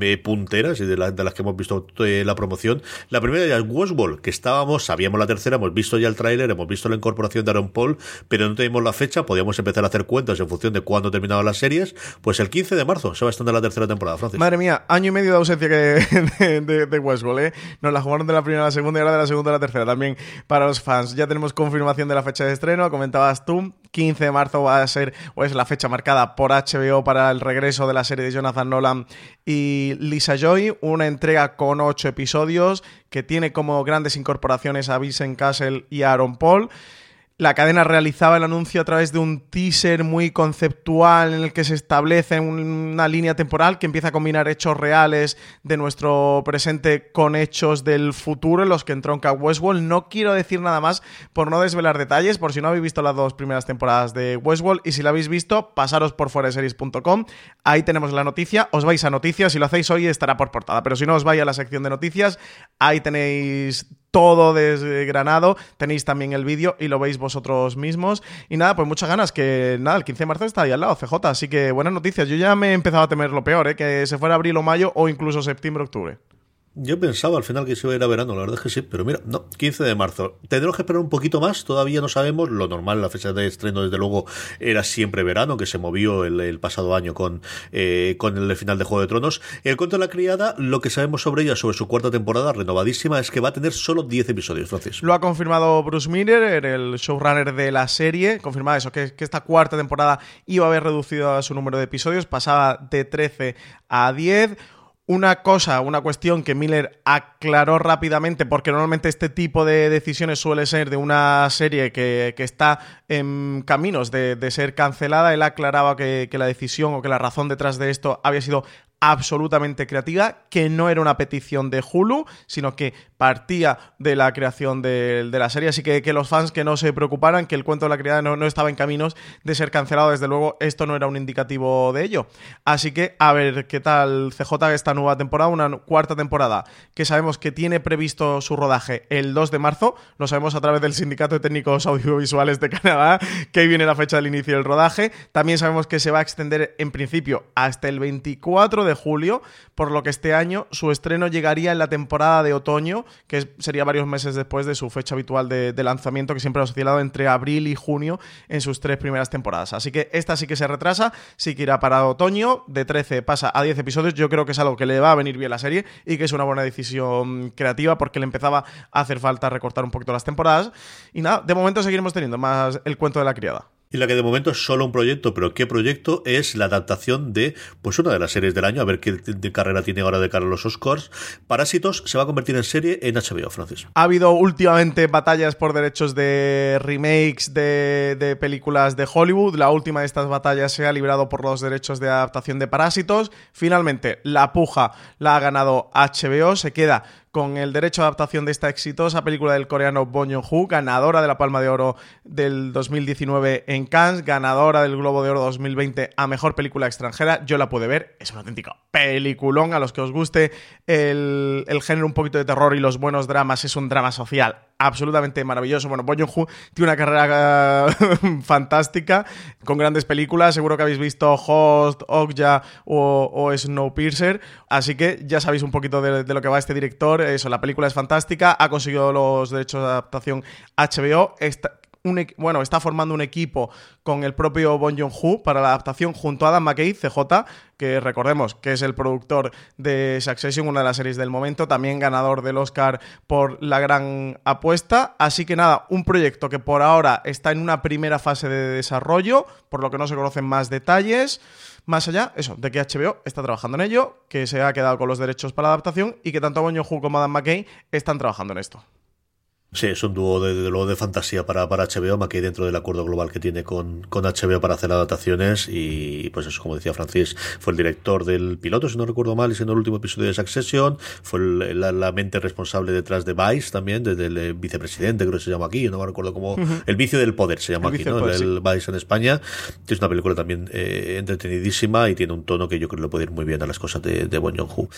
eh, punteras y de, la- de las que hemos visto eh, la promoción. La primera ya es Westworld, que estábamos, sabíamos la tercera, hemos visto ya el tráiler, hemos visto la incorporación de Aaron Paul, pero no teníamos la fecha, podíamos empezar a hacer cuentas en función de cuándo terminaban las series. Pues el 15 de marzo se va a estrenar la tercera temporada, Francis. Madre mía, año y medio de ausencia (laughs) de, de, de Westworld, ¿eh? Nos la jugaron de la primera a la segunda y ahora de la segunda a la tercera también para los fans. Ya tenemos confirmación de la fecha de estreno, comentabas tú. 15 de marzo va a ser, o es la fecha marcada por HBO para el regreso de la serie de Jonathan Nolan y Lisa Joy. Una entrega con 8 episodios que tiene como grandes incorporaciones a Vincent Castle y a Aaron Paul. La cadena realizaba el anuncio a través de un teaser muy conceptual en el que se establece una línea temporal que empieza a combinar hechos reales de nuestro presente con hechos del futuro en los que entronca Westworld. No quiero decir nada más por no desvelar detalles, por si no habéis visto las dos primeras temporadas de Westworld y si la habéis visto, pasaros por foreseries.com. Ahí tenemos la noticia. Os vais a noticias. Si lo hacéis hoy estará por portada, pero si no os vais a la sección de noticias, ahí tenéis todo desgranado. Tenéis también el vídeo y lo veis vosotros mismos. Y nada, pues muchas ganas, que nada, el 15 de marzo está ahí al lado, CJ. Así que buenas noticias. Yo ya me he empezado a temer lo peor, ¿eh? que se fuera abril o mayo o incluso septiembre, octubre. Yo pensaba al final que se iba a ir a verano, la verdad es que sí, pero mira, no, 15 de marzo. Tendremos que esperar un poquito más, todavía no sabemos. Lo normal, la fecha de estreno, desde luego, era siempre verano, que se movió el, pasado año con, eh, con el final de Juego de Tronos. El cuento de la criada, lo que sabemos sobre ella, sobre su cuarta temporada renovadísima, es que va a tener solo 10 episodios, Francis. Lo ha confirmado Bruce Miller, el showrunner de la serie. Confirmaba eso, que, que esta cuarta temporada iba a haber reducido a su número de episodios, pasaba de 13 a 10. Una cosa, una cuestión que Miller aclaró rápidamente, porque normalmente este tipo de decisiones suele ser de una serie que, que está en caminos de, de, ser cancelada. Él aclaraba que, que la decisión o que la razón detrás de esto había sido absolutamente creativa, que no era una petición de Hulu, sino que partía de la creación de, la serie. Así que, que, los fans que no se preocuparan, que el cuento de la criada no, estaba en caminos de ser cancelado, desde luego esto no era un indicativo de ello. Así que a ver qué tal CJ esta nueva temporada, una cuarta temporada que sabemos que tiene previsto su rodaje el 2 de marzo, lo sabemos a través del Sindicato de Técnicos Audiovisuales de Canadá, que viene la fecha del inicio del rodaje. También sabemos que se va a extender en principio hasta el 24 de de julio, por lo que este año su estreno llegaría en la temporada de otoño, que sería varios meses después de su fecha habitual de, lanzamiento, que siempre ha oscilado entre abril y junio en sus tres primeras temporadas. Así que esta sí que se retrasa, sí que irá para otoño, de 13 pasa a 10 episodios, yo creo que es algo que le va a venir bien a la serie y que es una buena decisión creativa porque le empezaba a hacer falta recortar un poquito las temporadas. Y nada, de momento seguiremos teniendo más el cuento de la criada. Y la que de momento es solo un proyecto, pero ¿qué proyecto? Es la adaptación de pues una de las series del año, a ver qué carrera tiene ahora de cara a los Oscars. Parásitos se va a convertir en serie en HBO, Francis. Ha habido últimamente batallas por derechos de remakes de, de películas de Hollywood. La última de estas batallas se ha librado por los derechos de adaptación de Parásitos. Finalmente, la puja la ha ganado HBO. Se queda con el derecho de adaptación de esta exitosa película del coreano Bong Joon-ho, ganadora de la Palma de Oro del 2019 en Cannes, ganadora del Globo de Oro 2020 a Mejor Película Extranjera. Yo la pude ver, es un auténtico peliculón. A los que os guste el, el género un poquito de terror y los buenos dramas, es un drama social absolutamente maravilloso. Bueno, Joon-ho tiene una carrera eh, (laughs) fantástica, con grandes películas. Seguro que habéis visto Host, Okja o, o Snowpiercer. Así que ya sabéis un poquito de, de, lo que va este director. Eso, la película es fantástica. Ha conseguido los derechos de adaptación HBO. Bueno, está formando un equipo con el propio Bon Joon-ho para la adaptación junto a Adam McKay, CJ, que recordemos que es el productor de Succession, una de las series del momento, también ganador del Oscar por La Gran Apuesta. Así que nada, un proyecto que por ahora está en una primera fase de desarrollo, por lo que no se conocen más detalles. Más allá, eso, de que HBO está trabajando en ello, que se ha quedado con los derechos para la adaptación y que tanto Bon Joon-ho como Adam McKay están trabajando en esto. Sí, es un dúo de, de, de fantasía para, para HBO, aquí dentro del acuerdo global que tiene con, con, HBO para hacer adaptaciones. Y pues eso, como decía Francis, fue el director del piloto, si no recuerdo mal, y siendo el último episodio de Succession. Fue el, la, la, mente responsable detrás de Vice también, desde el vicepresidente, creo que se llama aquí, no me recuerdo cómo. Uh -huh. El vicio del poder se llama el aquí, ¿no? Poder, el, sí. Vice en España. Que es una película también eh, entretenidísima y tiene un tono que yo creo que le puede ir muy bien a las cosas de, de Bon Joon-ho.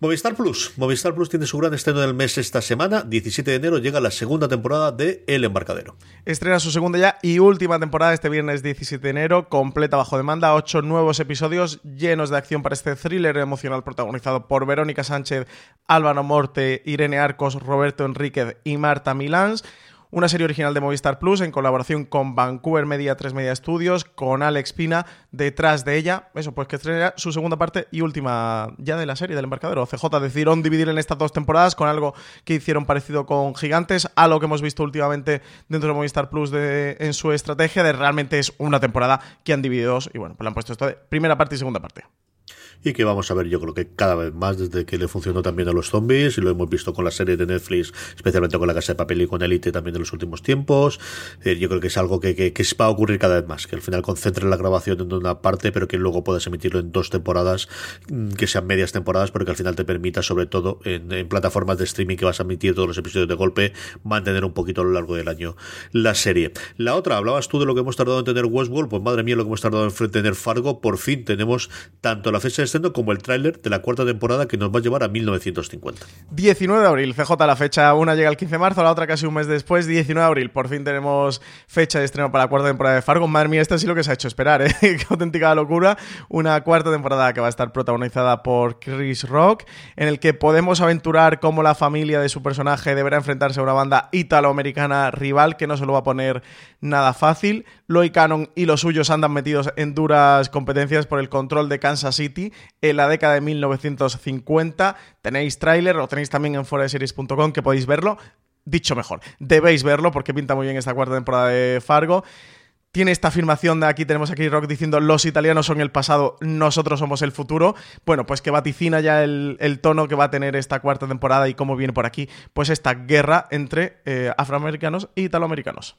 Movistar Plus. Movistar Plus tiene su gran estreno del mes esta semana. 17 de enero llega la segunda temporada de El Embarcadero. Estrena su segunda ya y última temporada este viernes 17 de enero, completa bajo demanda, ocho nuevos episodios llenos de acción para este thriller emocional protagonizado por Verónica Sánchez, Álvaro Morte, Irene Arcos, Roberto Enríquez y Marta Milans una serie original de Movistar Plus en colaboración con Vancouver Media 3 Media Studios, con Alex Pina detrás de ella. Eso, pues que estrena su segunda parte y última ya de la serie del embarcadero. CJ decidieron dividir en estas dos temporadas con algo que hicieron parecido con Gigantes, a lo que hemos visto últimamente dentro de Movistar Plus de, en su estrategia de realmente es una temporada que han dividido dos y bueno, pues le han puesto esto de primera parte y segunda parte y que vamos a ver yo creo que cada vez más desde que le funcionó también a los zombies y lo hemos visto con la serie de Netflix, especialmente con la Casa de Papel y con Elite también de los últimos tiempos. Eh, yo creo que es algo que, que, que, va a ocurrir cada vez más, que al final concentre la grabación en una parte, pero que luego puedas emitirlo en dos temporadas, mm, que sean medias temporadas, porque al final te permita, sobre todo en, en plataformas de streaming que vas a emitir todos los episodios de golpe, mantener un poquito a lo largo del año la serie. La otra, hablabas tú de lo que hemos tardado en tener Westworld, pues madre mía lo que hemos tardado en tener Fargo, por fin tenemos tanto la fecha de estreno como el tráiler de la cuarta temporada que nos va a llevar a 1950. 19 de abril, CJ la fecha, una llega el 15 de marzo, la otra casi un mes después, 19 de abril, por fin tenemos fecha de estreno para la cuarta temporada de Fargo. Madre mía, esto sí lo que se ha hecho esperar, ¿eh? (laughs) Qué auténtica locura. Una cuarta temporada que va a estar protagonizada por Chris Rock, en el que podemos aventurar cómo la familia de su personaje deberá enfrentarse a una banda italoamericana rival que no se lo va a poner nada fácil. Loy Cannon y los suyos andan metidos en duras competencias por el control de Kansas City en la década de 1950. Tenéis tráiler, lo tenéis también en foraseries.com que podéis verlo. Dicho mejor, debéis verlo porque pinta muy bien esta cuarta temporada de Fargo tiene esta afirmación de aquí tenemos a Chris Rock diciendo los italianos son el pasado, nosotros somos el futuro. Bueno, pues que vaticina ya el, el tono que va a tener esta cuarta temporada y cómo viene por aquí, pues esta guerra entre eh, afroamericanos e italoamericanos.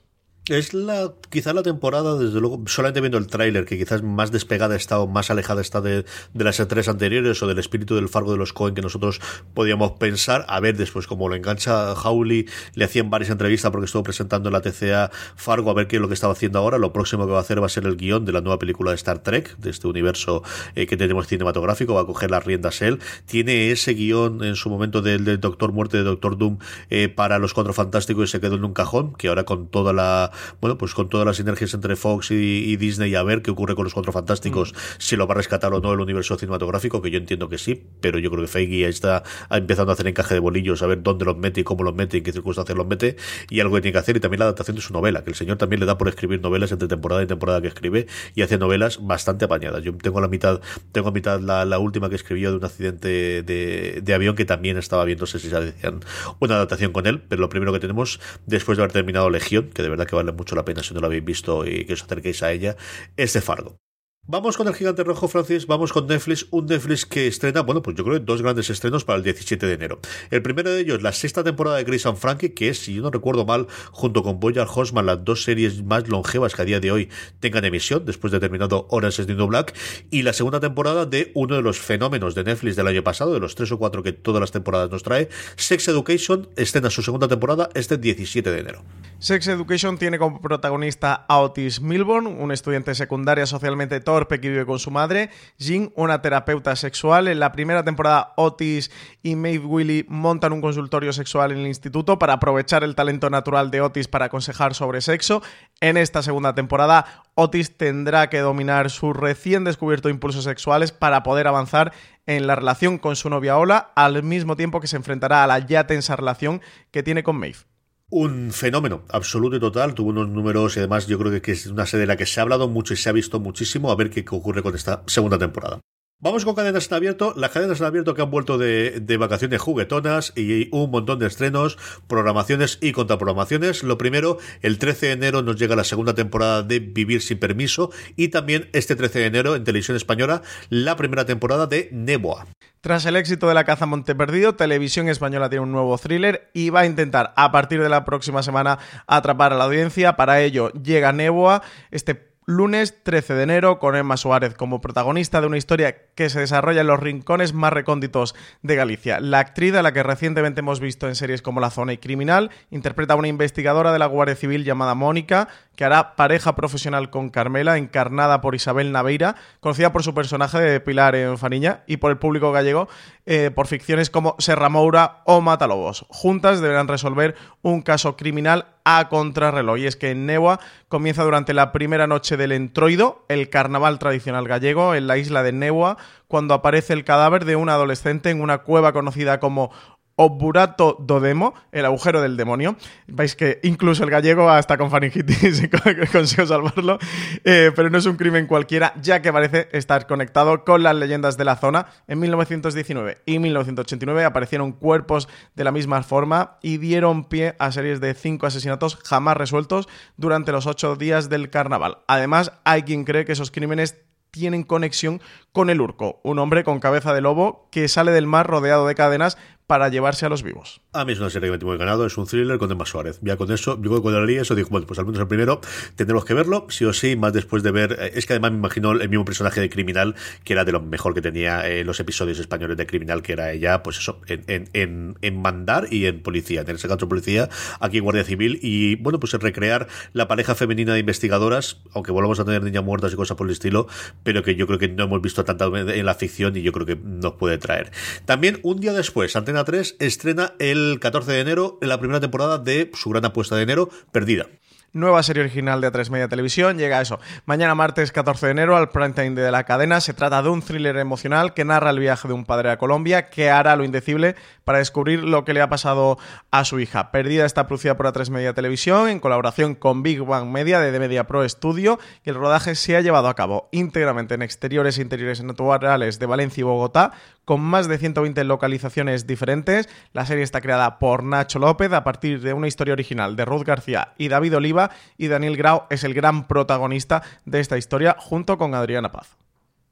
Es la quizá la temporada, desde luego, solamente viendo el tráiler, que quizás más despegada está o más alejada está de, de las tres anteriores o del espíritu del Fargo de los Cohen que nosotros podíamos pensar. A ver después cómo lo engancha Howley, le hacían varias entrevistas porque estuvo presentando en la TCA Fargo a ver qué es lo que estaba haciendo ahora. Lo próximo que va a hacer va a ser el guion de la nueva película de Star Trek, de este universo eh, que tenemos cinematográfico, va a coger las riendas él. Tiene ese guion en su momento del, del Doctor Muerte de Doctor Doom eh, para los Cuatro Fantásticos y se quedó en un cajón, que ahora con toda la bueno, pues con todas las sinergias entre Fox y, Disney a ver qué ocurre con los Cuatro Fantásticos, mm. si lo va a rescatar o no el universo cinematográfico, que yo entiendo que sí, pero yo creo que Feige está empezando a hacer encaje de bolillos, a ver dónde los mete y cómo los mete y en qué circunstancias los mete, y algo que tiene que hacer, y también la adaptación de su novela, que el señor también le da por escribir novelas entre temporada y temporada que escribe, y hace novelas bastante apañadas. Yo tengo la mitad, tengo a mitad la, última que escribió de un accidente de, avión que también estaba viendo, no sé si se decían una adaptación con él, pero lo primero que tenemos después de haber terminado Legión, que de verdad que vale mucho la pena si no lo habéis visto y que os acerquéis a ella, es de Fargo. Vamos con el gigante rojo, Francis. Vamos con Netflix. Un Netflix que estrena, bueno, pues yo creo que dos grandes estrenos para el 17 de enero. El primero de ellos, la sexta temporada de Grace and Frankie, que es, si yo no recuerdo mal, junto con Boyard Horseman, las dos series más longevas que a día de hoy tengan emisión, después de terminado Orange is the New Black. Y la segunda temporada de uno de los fenómenos de Netflix del año pasado, de los tres o cuatro que todas las temporadas nos trae, Sex Education, estrena su segunda temporada este 17 de enero. Sex Education tiene como protagonista a Otis Milburn, un estudiante secundaria socialmente que vive con su madre, Jean, una terapeuta sexual. En la primera temporada, Otis y Maeve Willy montan un consultorio sexual en el instituto para aprovechar el talento natural de Otis para aconsejar sobre sexo. En esta segunda temporada, Otis tendrá que dominar sus recién descubiertos impulsos sexuales para poder avanzar en la relación con su novia Ola, al mismo tiempo que se enfrentará a la ya tensa relación que tiene con Maeve un fenómeno absoluto y total. Tuvo unos números y además yo creo que es una serie de la que se ha hablado mucho y se ha visto muchísimo. A ver qué ocurre con esta segunda temporada. Vamos con cadenas en abierto. Las cadenas en abierto que han vuelto de, de, vacaciones juguetonas y un montón de estrenos, programaciones y contraprogramaciones. Lo primero, el 13 de enero nos llega la segunda temporada de Vivir sin permiso y también este 13 de enero en televisión española la primera temporada de Neboa. Tras el éxito de La caza Monte Perdido, Televisión Española tiene un nuevo thriller y va a intentar a partir de la próxima semana atrapar a la audiencia. Para ello llega Neboa, este lunes 13 de enero con Emma Suárez como protagonista de una historia que se desarrolla en los rincones más recónditos de Galicia. La actriz a la que recientemente hemos visto en series como La Zona y Criminal interpreta a una investigadora de la Guardia Civil llamada Mónica que hará pareja profesional con Carmela, encarnada por Isabel Naveira, conocida por su personaje de Pilar en Faniña y por el público gallego eh, por ficciones como Serra Moura o Matalobos. Juntas deberán resolver un caso criminal a contrarreloj. Y es que en Newa comienza durante la primera noche del Entroido, el carnaval tradicional gallego, en la isla de Newa, cuando aparece el cadáver de un adolescente en una cueva conocida como Oburato Dodemo, el agujero del demonio. Veis que incluso el gallego hasta con faringitis (laughs) consigo salvarlo, eh, pero no es un crimen cualquiera, ya que parece estar conectado con las leyendas de la zona. En 1919 y 1989 aparecieron cuerpos de la misma forma y dieron pie a series de cinco asesinatos jamás resueltos durante los ocho días del carnaval. Además, hay quien cree que esos crímenes tienen conexión con el Urco, un hombre con cabeza de lobo que sale del mar rodeado de cadenas para llevarse a los vivos. A mí es una serie que me tengo ganado, es un thriller con Emma Suárez. Ya con eso, yo cuando leí eso digo, bueno, pues al menos el primero tendremos que verlo, sí o sí, más después de ver, eh, es que además me imagino el mismo personaje de criminal, que era de lo mejor que tenía eh, los episodios españoles de criminal, que era ella, pues eso, en, en, en, mandar y en policía, en ese caso policía, aquí en Guardia Civil, y bueno, pues en recrear la pareja femenina de investigadoras, aunque volvamos a tener niñas muertas y cosas por el estilo, pero que yo creo que no hemos visto tanta en la ficción y yo creo que nos puede traer. También un día después, ante 3 estrena el 14 de enero la primera temporada de su gran apuesta de enero, Perdida nueva serie original de A3 Media Televisión. Llega eso mañana martes 14 de enero al prime time de la cadena. Se trata de un thriller emocional que narra el viaje de un padre a Colombia que hará lo indecible para descubrir lo que le ha pasado a su hija. Perdida está producida por A3 Media Televisión en colaboración con Big Bang Media de The Media Pro Studio y el rodaje se ha llevado a cabo íntegramente en exteriores e interiores naturales de Valencia y Bogotá con más de 120 localizaciones diferentes. La serie está creada por Nacho López a partir de una historia original de Ruth García y David Oliva y Daniel Grau es el gran protagonista de esta historia junto con Adriana Paz.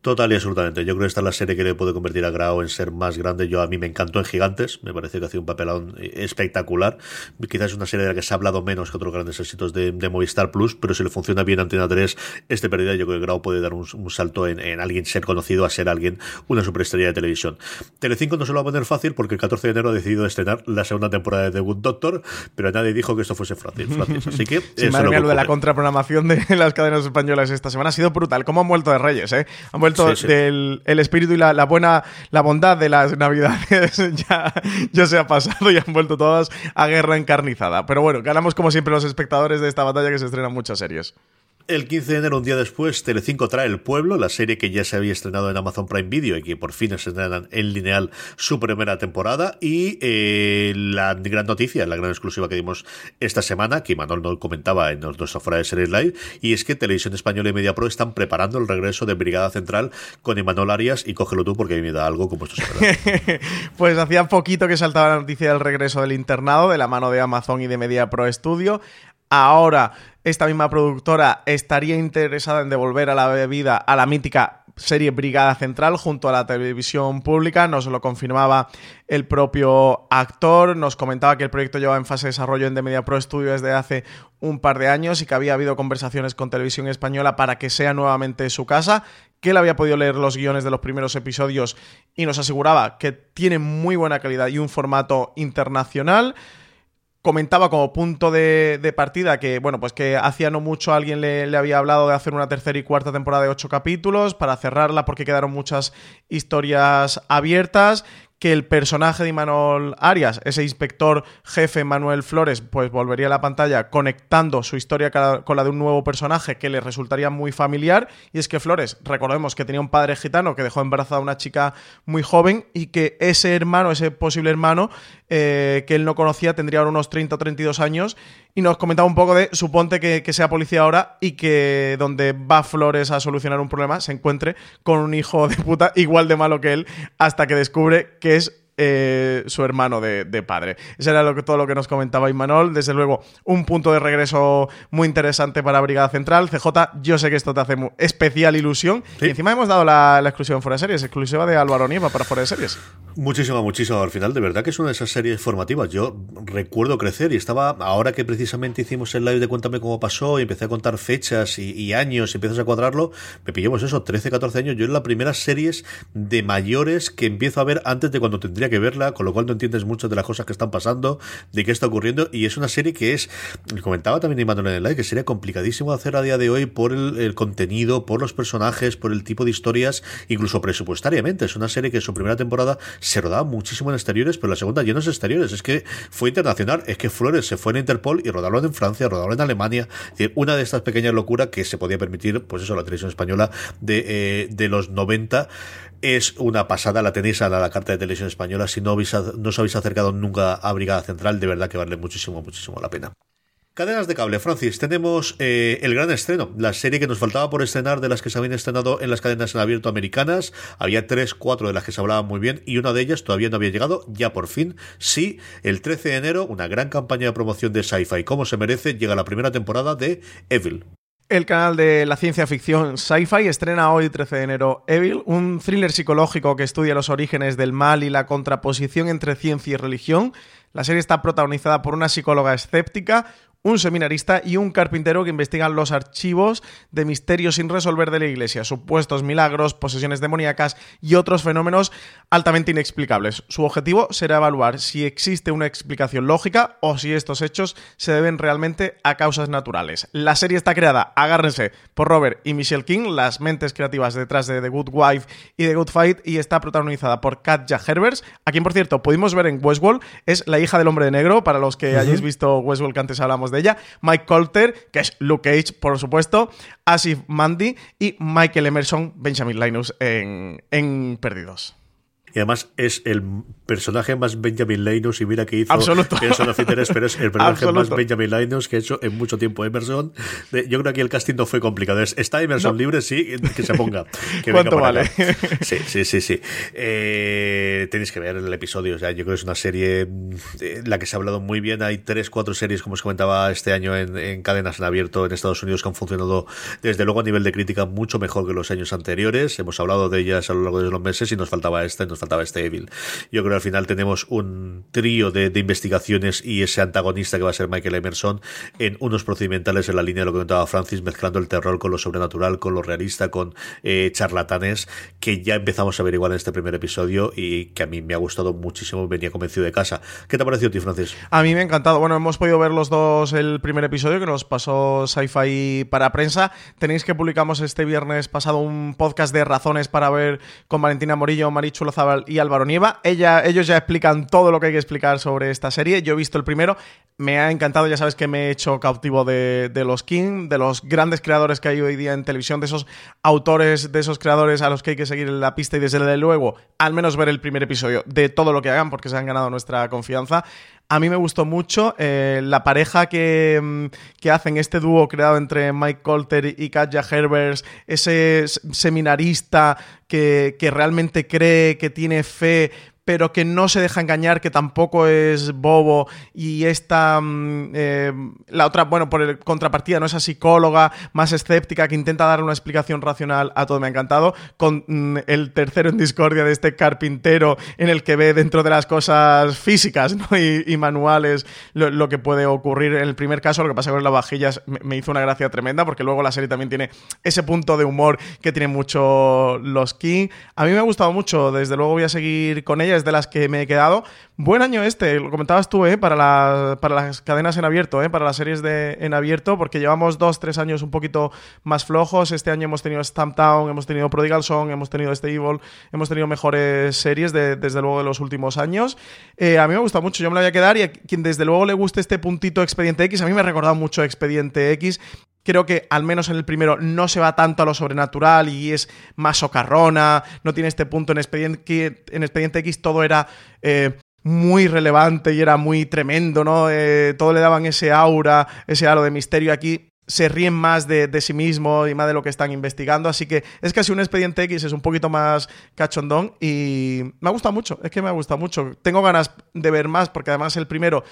Total y absolutamente. Yo creo que esta es la serie que le puede convertir a Grau en ser más grande. Yo a mí me encantó en Gigantes, me parece que hace un papelón espectacular. Quizás es una serie de la que se ha hablado menos que otros grandes éxitos de, Movistar Plus, pero si le funciona bien Antena 3, este pérdida, yo creo que Grau puede dar un, salto en, alguien ser conocido a ser alguien, una superestrella de televisión. Telecinco no se lo va a poner fácil porque el 14 de enero ha decidido estrenar la segunda temporada de The Good Doctor, pero nadie dijo que esto fuese fácil. (laughs) Así que sí, madre lo, de la contraprogramación de (laughs) las cadenas españolas esta semana ha sido brutal. ¿Cómo han vuelto de Reyes, eh? Han vuelto vuelto del el espíritu y la, la, buena, la bondad de las navidades (laughs) ya, ya se ha pasado y han vuelto todas a guerra encarnizada. Pero bueno, ganamos como siempre los espectadores de esta batalla que se estrenan muchas series. El 15 de enero, un día después, Telecinco trae El Pueblo, la serie que ya se había estrenado en Amazon Prime Video y que por fin se estrenan en lineal su primera temporada. Y eh, la gran noticia, la gran exclusiva que dimos esta semana, que Manuel nos comentaba en nuestra fuera de series live, y es que Televisión Española y Media Pro están preparando el regreso de Brigada Central con Emanuel Arias. Y cógelo tú porque a mí me da algo como esto (laughs) Pues hacía poquito que saltaba la noticia del regreso del internado de la mano de Amazon y de Media Pro Studio. Ahora esta misma productora estaría interesada en devolver a la vida a la mítica serie Brigada Central junto a la televisión pública. Nos lo confirmaba el propio actor. Nos comentaba que el proyecto lleva en fase de desarrollo en The Media Pro Studio desde hace un par de años y que había habido conversaciones con Televisión Española para que sea nuevamente su casa. Que él había podido leer los guiones de los primeros episodios y nos aseguraba que tiene muy buena calidad y un formato internacional comentaba como punto de, partida que, bueno, pues que hacía no mucho alguien le, había hablado de hacer una tercera y cuarta temporada de ocho capítulos para cerrarla porque quedaron muchas historias abiertas, que el personaje de Imanol Arias, ese inspector jefe Manuel Flores, pues volvería a la pantalla conectando su historia con la de un nuevo personaje que le resultaría muy familiar. Y es que Flores, recordemos que tenía un padre gitano que dejó embarazada a una chica muy joven y que ese hermano, ese posible hermano eh, que él no conocía, tendría ahora unos 30 o 32 años. Y nos comentaba un poco de, suponte que, que sea policía ahora y que donde va Flores a solucionar un problema se encuentre con un hijo de puta igual de malo que él hasta que descubre que es eh, su hermano de, padre. Eso era lo que, todo lo que nos comentaba Imanol. Desde luego, un punto de regreso muy interesante para Brigada Central. CJ, yo sé que esto te hace especial ilusión. Y encima hemos dado la, en Fuera de Series, exclusiva de Álvaro Nieva para Fuera de Series. Muchísimo, muchísimo. Al final, de verdad que es una de esas series formativas. Yo recuerdo crecer y estaba, ahora que precisamente hicimos el live de Cuéntame cómo pasó y empecé a contar fechas y, años y empiezas a cuadrarlo, me pillamos eso, 13, 14 años. Yo en las primeras series de mayores que empiezo a ver antes de cuando tendría que verla, con lo cual no entiendes muchas de las cosas que están pasando, de qué está ocurriendo. Y es una serie que es, comentaba también Imanol en el live, que sería complicadísimo de hacer a día de hoy por el, contenido, por los personajes, por el tipo de historias, incluso presupuestariamente. Es una serie que en su primera temporada se rodaba muchísimo en exteriores, pero la segunda llenos exteriores. Es que fue internacional. Es que Flores se fue en Interpol y rodaron en Francia, rodaron en Alemania. una de estas pequeñas locuras que se podía permitir, pues eso, la televisión española de, eh, de los 90 es una pasada, la tenéis a la, carta de televisión española. Si no, no os habéis acercado nunca a Brigada Central, de verdad que vale muchísimo, muchísimo la pena. Cadenas de cable, Francis, tenemos eh, el gran estreno, la serie que nos faltaba por estrenar de las que se habían estrenado en las cadenas en abierto americanas. Había tres, cuatro de las que se hablaban muy bien y una de ellas todavía no había llegado, ya por fin, sí, el 13 de enero, una gran campaña de promoción de sci-fi como se merece, llega la primera temporada de Evil. El canal de la ciencia ficción Sci-Fi estrena hoy, 13 de enero, Evil, un thriller psicológico que estudia los orígenes del mal y la contraposición entre ciencia y religión. La serie está protagonizada por una psicóloga escéptica, un seminarista y un carpintero que investigan los archivos de misterios sin resolver de la Iglesia, supuestos milagros, posesiones demoníacas y otros fenómenos altamente inexplicables. Su objetivo será evaluar si existe una explicación lógica o si estos hechos se deben realmente a causas naturales. La serie está creada, agárrense, por Robert y Michelle King, las mentes creativas detrás de The Good Wife y The Good Fight, y está protagonizada por Katja Herbers, a quien por cierto pudimos ver en Westworld, es la hija del hombre de negro, para los que hayáis visto Westworld que antes hablamos de ella, Mike Colter, que es Luke Cage, por supuesto, Asif Mandy y Michael Emerson, Benjamin Linus en, en Perdidos. Y además es el personaje más Benjamin Linus, y mira que hizo Absoluto. Person of Interest, pero es el personaje (laughs) más Benjamin Linus que ha hecho en mucho tiempo Emerson. Yo creo que aquí el casting no fue complicado. Está Emerson libre, sí, que se ponga. (laughs) Que ¿Cuánto vale? Sí, sí, sí, sí. Eh, tenéis que ver el episodio. O sea, yo creo que es una serie de la que se ha hablado muy bien. Hay tres, cuatro series, como os comentaba este año, en, en cadenas en abierto en Estados Unidos que han funcionado, desde luego, a nivel de crítica mucho mejor que los años anteriores. Hemos hablado de ellas a lo largo de los meses y nos faltaba esta y nos faltaba este Evil. Yo creo al final tenemos un trío de, investigaciones y ese antagonista que va a ser Michael Emerson en unos procedimentales en la línea de lo que contaba Francis, mezclando el terror con lo sobrenatural, con lo realista, con eh, charlatanes, que ya empezamos a ver igual en este primer episodio y que a mí me ha gustado muchísimo, venía convencido de casa. ¿Qué te ha parecido a ti, Francis? A mí me ha encantado. Bueno, hemos podido ver los dos el primer episodio que nos pasó Sci-Fi para prensa. Tenéis que publicamos este viernes pasado un podcast de razones para ver con Valentina Morillo, Marichu Lozabal y Álvaro Nieva. Ella, ellos ya explican todo lo que hay que explicar sobre esta serie. Yo he visto el primero, me ha encantado, ya sabes que me he hecho cautivo de, de los King, de los grandes creadores que hay hoy día en televisión, de esos autores, de esos creadores a los que hay que seguir en la pista y desde luego al menos ver el primer episodio de todo lo que hagan porque se han ganado nuestra confianza. A mí me gustó mucho eh, la pareja que, mm, que, hacen, este dúo creado entre Mike Colter y Katja Herbers, ese seminarista que, que realmente cree, que tiene fe, pero que no se deja engañar, que tampoco es bobo, y esta, mm, eh, la otra, bueno, por el contrapartida, ¿no? Esa psicóloga más escéptica que intenta dar una explicación racional a todo, me ha encantado, con mm, el tercero en discordia de este carpintero en el que ve dentro de las cosas físicas y, manuales lo, que puede ocurrir. En el primer caso, lo que pasa con las vajillas me, me hizo una gracia tremenda, porque luego la serie también tiene ese punto de humor que tiene mucho los King. A mí me ha gustado mucho, desde luego voy a seguir con ella de las que me he quedado. Buen año este, lo comentabas tú, ¿eh? para, para las cadenas en abierto, ¿eh? para las series de, en abierto, porque llevamos dos, tres años un poquito más flojos. Este año hemos tenido Stamp Town, hemos tenido Prodigal Song, hemos tenido este Evil, hemos tenido mejores series desde luego de los últimos años. Eh, a mí me gusta mucho, yo me la voy a quedar y a quien desde luego le guste este puntito Expediente X, a mí me ha recordado mucho Expediente X Creo que al menos en el primero no se va tanto a lo sobrenatural y es más socarrona, no tiene este punto en Expediente, en Expediente X, todo era eh, muy relevante y era muy tremendo, ¿no? Eh, todo le daban ese aura, ese halo de misterio. Aquí se ríen más de, de, sí mismo y más de lo que están investigando. Así que es casi un expediente X, es un poquito más cachondón y me ha gustado mucho, es que me ha gustado mucho. Tengo ganas de ver más porque además el primero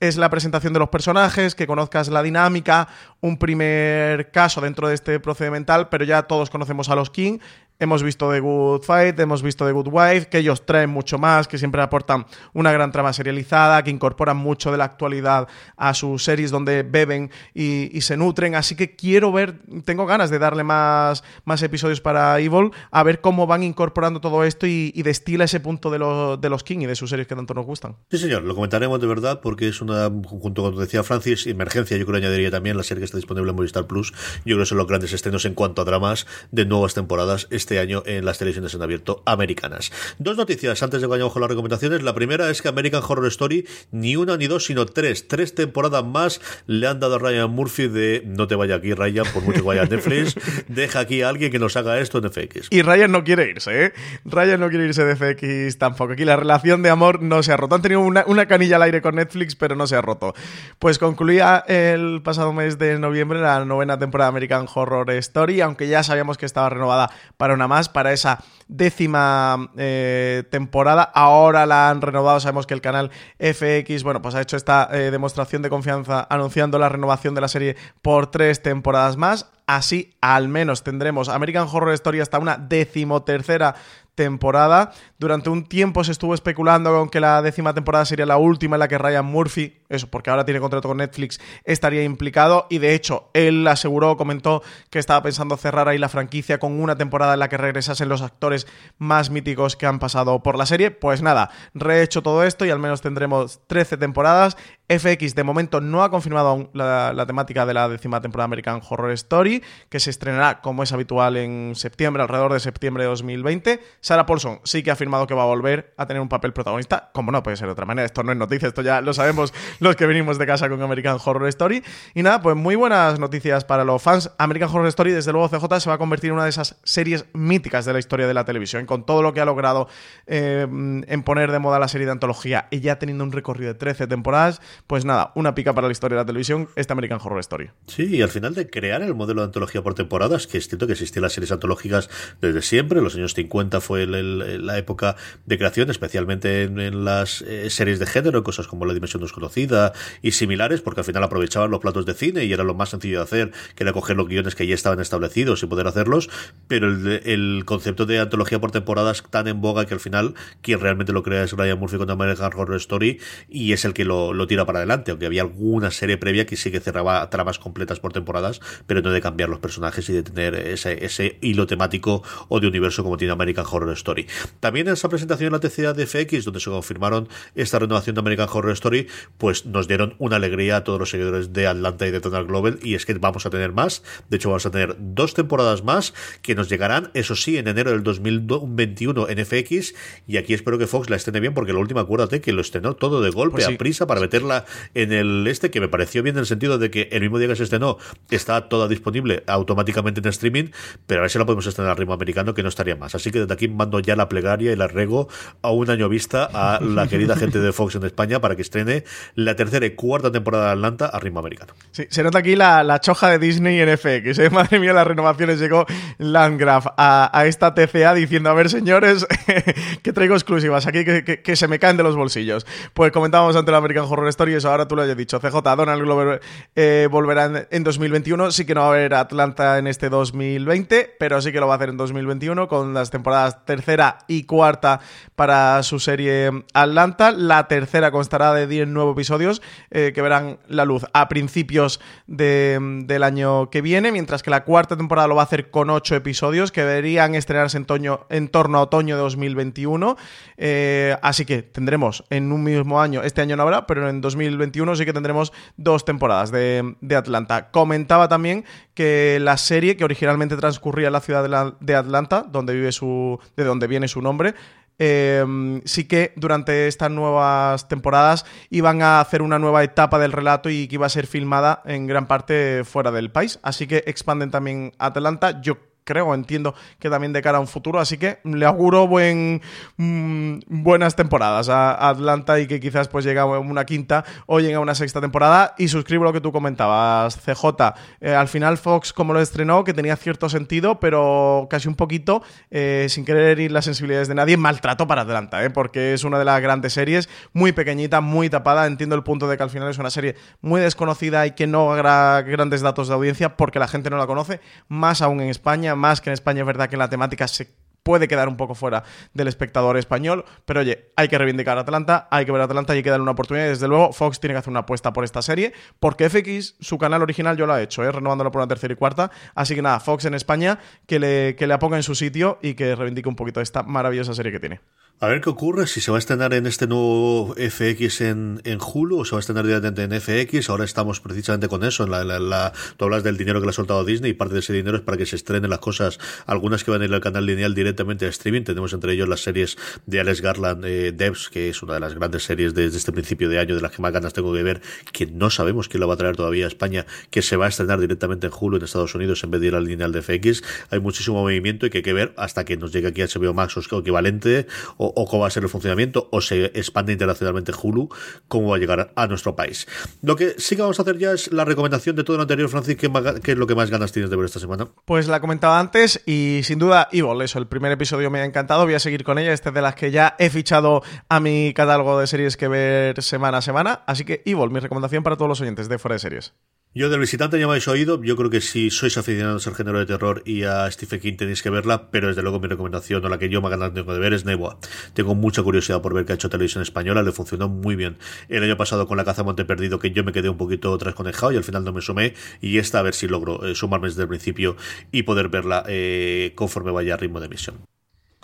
es la presentación de los personajes, que conozcas la dinámica, un primer caso dentro de este procedimental, pero ya todos conocemos a los King Hemos visto The Good Fight, hemos visto The Good Wife, que ellos traen mucho más, que siempre aportan una gran trama serializada, que incorporan mucho de la actualidad a sus series donde beben y, se nutren. Así que quiero ver, tengo ganas de darle más, más episodios para Evil, a ver cómo van incorporando todo esto y, destila ese punto de, de los King y de sus series que tanto nos gustan. Sí, señor, lo comentaremos de verdad porque es una, junto con lo decía Francis, emergencia, yo creo que añadiría también la serie que está disponible en Movistar Plus. Yo creo que son los grandes estrenos en cuanto a dramas de nuevas temporadas este año en las televisiones en abierto americanas. Dos noticias antes de que vayamos con las recomendaciones. La primera es que American Horror Story, ni una ni dos, sino tres, tres temporadas más le han dado a Ryan Murphy de no te vaya aquí, Ryan, por mucho que vaya a Netflix, (laughs) deja aquí a alguien que nos haga esto en FX. Y Ryan no quiere irse, ¿eh? Ryan no quiere irse de FX tampoco. Aquí la relación de amor no se ha roto. Han tenido una, una canilla al aire con Netflix, pero no se ha roto. Pues concluía el pasado mes de noviembre la novena temporada de American Horror Story, aunque ya sabíamos que estaba renovada para una más para esa décima eh, temporada. Ahora la han renovado. Sabemos que el canal FX, bueno, pues ha hecho esta eh, demostración de confianza anunciando la renovación de la serie por tres temporadas más. Así al menos tendremos American Horror Story hasta una decimotercera temporada. Durante un tiempo se estuvo especulando con que la décima temporada sería la última en la que Ryan Murphy, eso porque ahora tiene contrato con Netflix, estaría implicado y de hecho él aseguró, comentó que estaba pensando cerrar ahí la franquicia con una temporada en la que regresasen los actores más míticos que han pasado por la serie. Pues nada, rehecho todo esto y al menos tendremos 13 temporadas. FX de momento no ha confirmado aún la, la temática de la décima temporada American Horror Story, que se estrenará como es habitual en septiembre, alrededor de septiembre de 2020. Sarah Paulson sí que ha afirmado que va a volver a tener un papel protagonista, como no puede ser de otra manera. Esto no es noticia, esto ya lo sabemos los que venimos de casa con American Horror Story. Y nada, pues muy buenas noticias para los fans. American Horror Story, desde luego, CJ se va a convertir en una de esas series míticas de la historia de la televisión, con todo lo que ha logrado eh, en poner de moda la serie de antología y ya teniendo un recorrido de 13 temporadas, pues nada, una pica para la historia de la televisión, esta American Horror Story. Sí, y al final de crear el modelo de antología por temporadas, que es cierto que existían las series antológicas desde siempre, los años 50 fue la época de creación, especialmente en, las eh, series de género, cosas como La Dimensión Desconocida, y similares, porque al final aprovechaban los platos de cine y era lo más sencillo de hacer, que era coger los guiones que ya estaban establecidos y poder hacerlos, pero el, concepto de antología por temporadas tan en boga que al final quien realmente lo crea es Ryan Murphy con American Horror Story y es el que lo, lo tira para adelante, aunque había alguna serie previa que sí que cerraba tramas completas por temporadas, pero no de cambiar los personajes y de tener ese, ese hilo temático o de universo como tiene American Horror Story. También en esa presentación en la TCA de FX, donde se confirmaron esta renovación de American Horror Story, pues nos dieron una alegría a todos los seguidores de Atlanta y de Tonal Global, y es que vamos a tener más. De hecho, vamos a tener dos temporadas más que nos llegarán, eso sí, en enero del 2021 en FX. Y aquí espero que Fox la estene bien, porque la última, acuérdate que lo estrenó todo de golpe, pues a prisa, para meterla en el este, que me pareció bien en el sentido de que el mismo día que se estrenó está toda disponible automáticamente en streaming, pero a ver si la podemos estrenar al ritmo americano, que no estaría más. Así que desde aquí mando ya la plegaria y la rego a un año vista a la (laughs) querida gente de Fox en España para que estrene la tercera y cuarta temporada de Atlanta a ritmo americano. Sí, se nota aquí la, la choja de Disney en FX. ¿eh? (laughs) Madre mía, las renovaciones llegó Landgraf a, esta TCA diciendo: A ver, señores, (laughs) que traigo exclusivas aquí que, se me caen de los bolsillos. Pues comentábamos ante la American Horror Stories, ahora tú lo hayas dicho. CJ, Donald Glover eh, volverá en, 2021. Sí que no va a haber Atlanta en este 2020, pero sí que lo va a hacer en 2021 con las temporadas tercera y cuarta para su serie Atlanta. La tercera constará de 10 nuevos episodios eh, que verán la luz a principios del año que viene, mientras que la cuarta temporada lo va a hacer con 8 episodios que deberían estrenarse en, en torno a otoño de 2021. Eh, así que tendremos en un mismo año, este año no habrá, pero en 2021 sí que tendremos dos temporadas de, Atlanta. Comentaba también que la serie, que originalmente transcurría en la ciudad de Atlanta, donde vive su, de donde viene su nombre, Em, sí que durante estas nuevas temporadas iban a hacer una nueva etapa del relato y que iba a ser filmada en gran parte fuera del país. Así que expanden también Atlanta. Yo creo, entiendo que también de cara a un futuro, así que le auguro buen, mm, buenas temporadas a Atlanta y que quizás pues llegue a una quinta o llegue a una sexta temporada y suscribo lo que tú comentabas, CJ. Eh, al final Fox como lo estrenó, que tenía cierto sentido, pero casi un poquito, eh, sin querer herir las sensibilidades de nadie, maltrato para Atlanta, eh, porque es una de las grandes series, muy pequeñita, muy tapada, entiendo el punto de que al final es una serie muy desconocida y que no habrá grandes datos de audiencia porque la gente no la conoce, más aún en España, más que en España es verdad que la temática se puede quedar un poco fuera del espectador español, pero oye, hay que reivindicar a Atlanta, hay que ver a Atlanta y hay que darle una oportunidad y desde luego Fox tiene que hacer una apuesta por esta serie, porque FX, su canal original, yo lo he hecho, ¿eh? renovándolo por una tercera y cuarta, así que nada, Fox en España, que le, que le ponga en su sitio y que reivindique un poquito esta maravillosa serie que tiene. A ver qué ocurre, si se va a estrenar en este nuevo FX en, en Hulu o se va a estrenar directamente en FX. Ahora estamos precisamente con eso. En la, la, tú hablas del dinero que le ha soltado Disney y parte de ese dinero es para que se estrenen las cosas, algunas que van a ir al canal lineal directamente a streaming. Tenemos entre ellos las series de Alex Garland, eh, Devs, que es una de las grandes series desde este principio de año, de las que más ganas tengo de ver, que no sabemos quién la va a traer todavía a España, que se va a estrenar directamente en Hulu en Estados Unidos en vez de ir al lineal de FX. Hay muchísimo movimiento y que hay que ver hasta que nos llegue aquí HBO Max o equivalente o, o cómo va a ser el funcionamiento o se expande internacionalmente Hulu, cómo va a llegar a nuestro país. Lo que sí que vamos a hacer ya es la recomendación de todo lo anterior, Francis, ¿qué, es lo que más ganas tienes de ver esta semana? Pues la comentaba antes y sin duda Evil, eso, el primer episodio me ha encantado, voy a seguir con ella, este es de las que ya he fichado a mi catálogo de series que ver semana a semana, así que Evil, mi recomendación para todos los oyentes de Fuera de Series. Yo del visitante ya me habéis oído, yo creo que si sois aficionados al género de terror y a Stephen King tenéis que verla, pero desde luego mi recomendación o la que yo más ganas tengo de ver es Neboa. Tengo mucha curiosidad por ver qué ha hecho televisión española, le funcionó muy bien el año pasado con la caza Monte Perdido, que yo me quedé un poquito trasconejado y al final no me sumé, y esta a ver si logro eh, sumarme desde el principio y poder verla eh, conforme vaya a ritmo de emisión.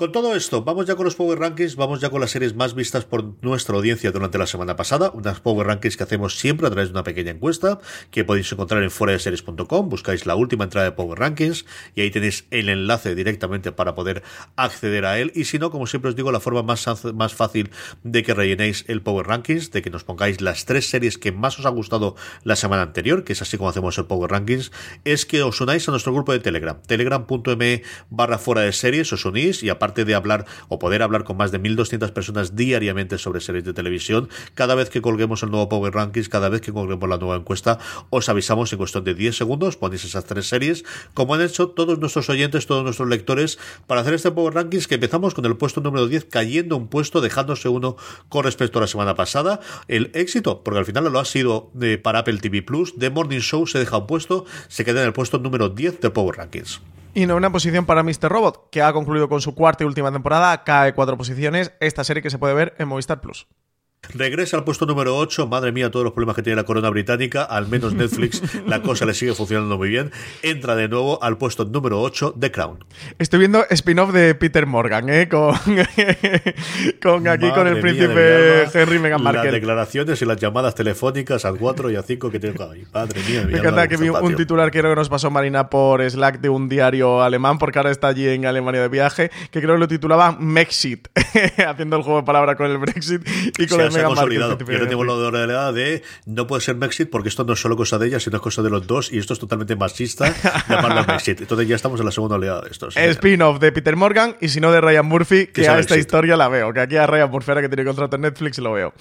Con todo esto, vamos ya con los Power Rankings, vamos ya con las series más vistas por nuestra audiencia durante la semana pasada, unas Power Rankings que hacemos siempre a través de una pequeña encuesta que podéis encontrar en foradeseries.com, buscáis la última entrada de Power Rankings y ahí tenéis el enlace directamente para poder acceder a él. Y si no, como siempre os digo, la forma más, más fácil de que rellenéis el Power Rankings, de que nos pongáis las tres series que más os ha gustado la semana anterior, que es así como hacemos el Power Rankings, es que os unáis a nuestro grupo de Telegram, telegram.me barra fuera de series, os unís y aparte aparte de hablar o poder hablar con más de 1.200 personas diariamente sobre series de televisión, cada vez que colguemos el nuevo Power Rankings, cada vez que colguemos la nueva encuesta, os avisamos en cuestión de 10 segundos, ponéis esas tres series, como han hecho todos nuestros oyentes, todos nuestros lectores, para hacer este Power Rankings que empezamos con el puesto número 10 cayendo un puesto, dejándose uno con respecto a la semana pasada. El éxito, porque al final lo ha sido de, para Apple TV Plus, The Morning Show se deja un puesto, se queda en el puesto número 10 de Power Rankings. Y no una posición para Mr. Robot, que ha concluido con su cuarta y última temporada, cae cuatro posiciones, esta serie que se puede ver en Movistar Plus. Regresa al puesto número 8. Madre mía, todos los problemas que tiene la corona británica. Al menos Netflix, (laughs) la cosa le sigue funcionando muy bien. Entra de nuevo al puesto número 8 de Crown. Estoy viendo spin-off de Peter Morgan, ¿eh? Con, (laughs) con aquí con el príncipe Henry Meghan Markle. Las declaraciones y las llamadas telefónicas al 4 y a 5 que tengo ahí. Madre mía. Me encanta que vi un titular que creo que nos pasó Marina por Slack de un diario alemán, porque ahora está allí en Alemania de viaje, que creo que lo titulaba Mexit, (laughs) haciendo el juego de palabra con el Brexit y con el se ha consolidado. Yo no tengo la de no puede ser Mexit porque esto no es solo cosa de ella, sino es cosa de los dos y esto es totalmente machista (laughs) llamarlo Mexit. Entonces ya estamos en la segunda oleada de estos. Spin-off de Peter Morgan y si no de Ryan Murphy, que a esta historia la veo. Que aquí a Ryan Murphy, ahora que tiene contrato en Netflix, lo veo.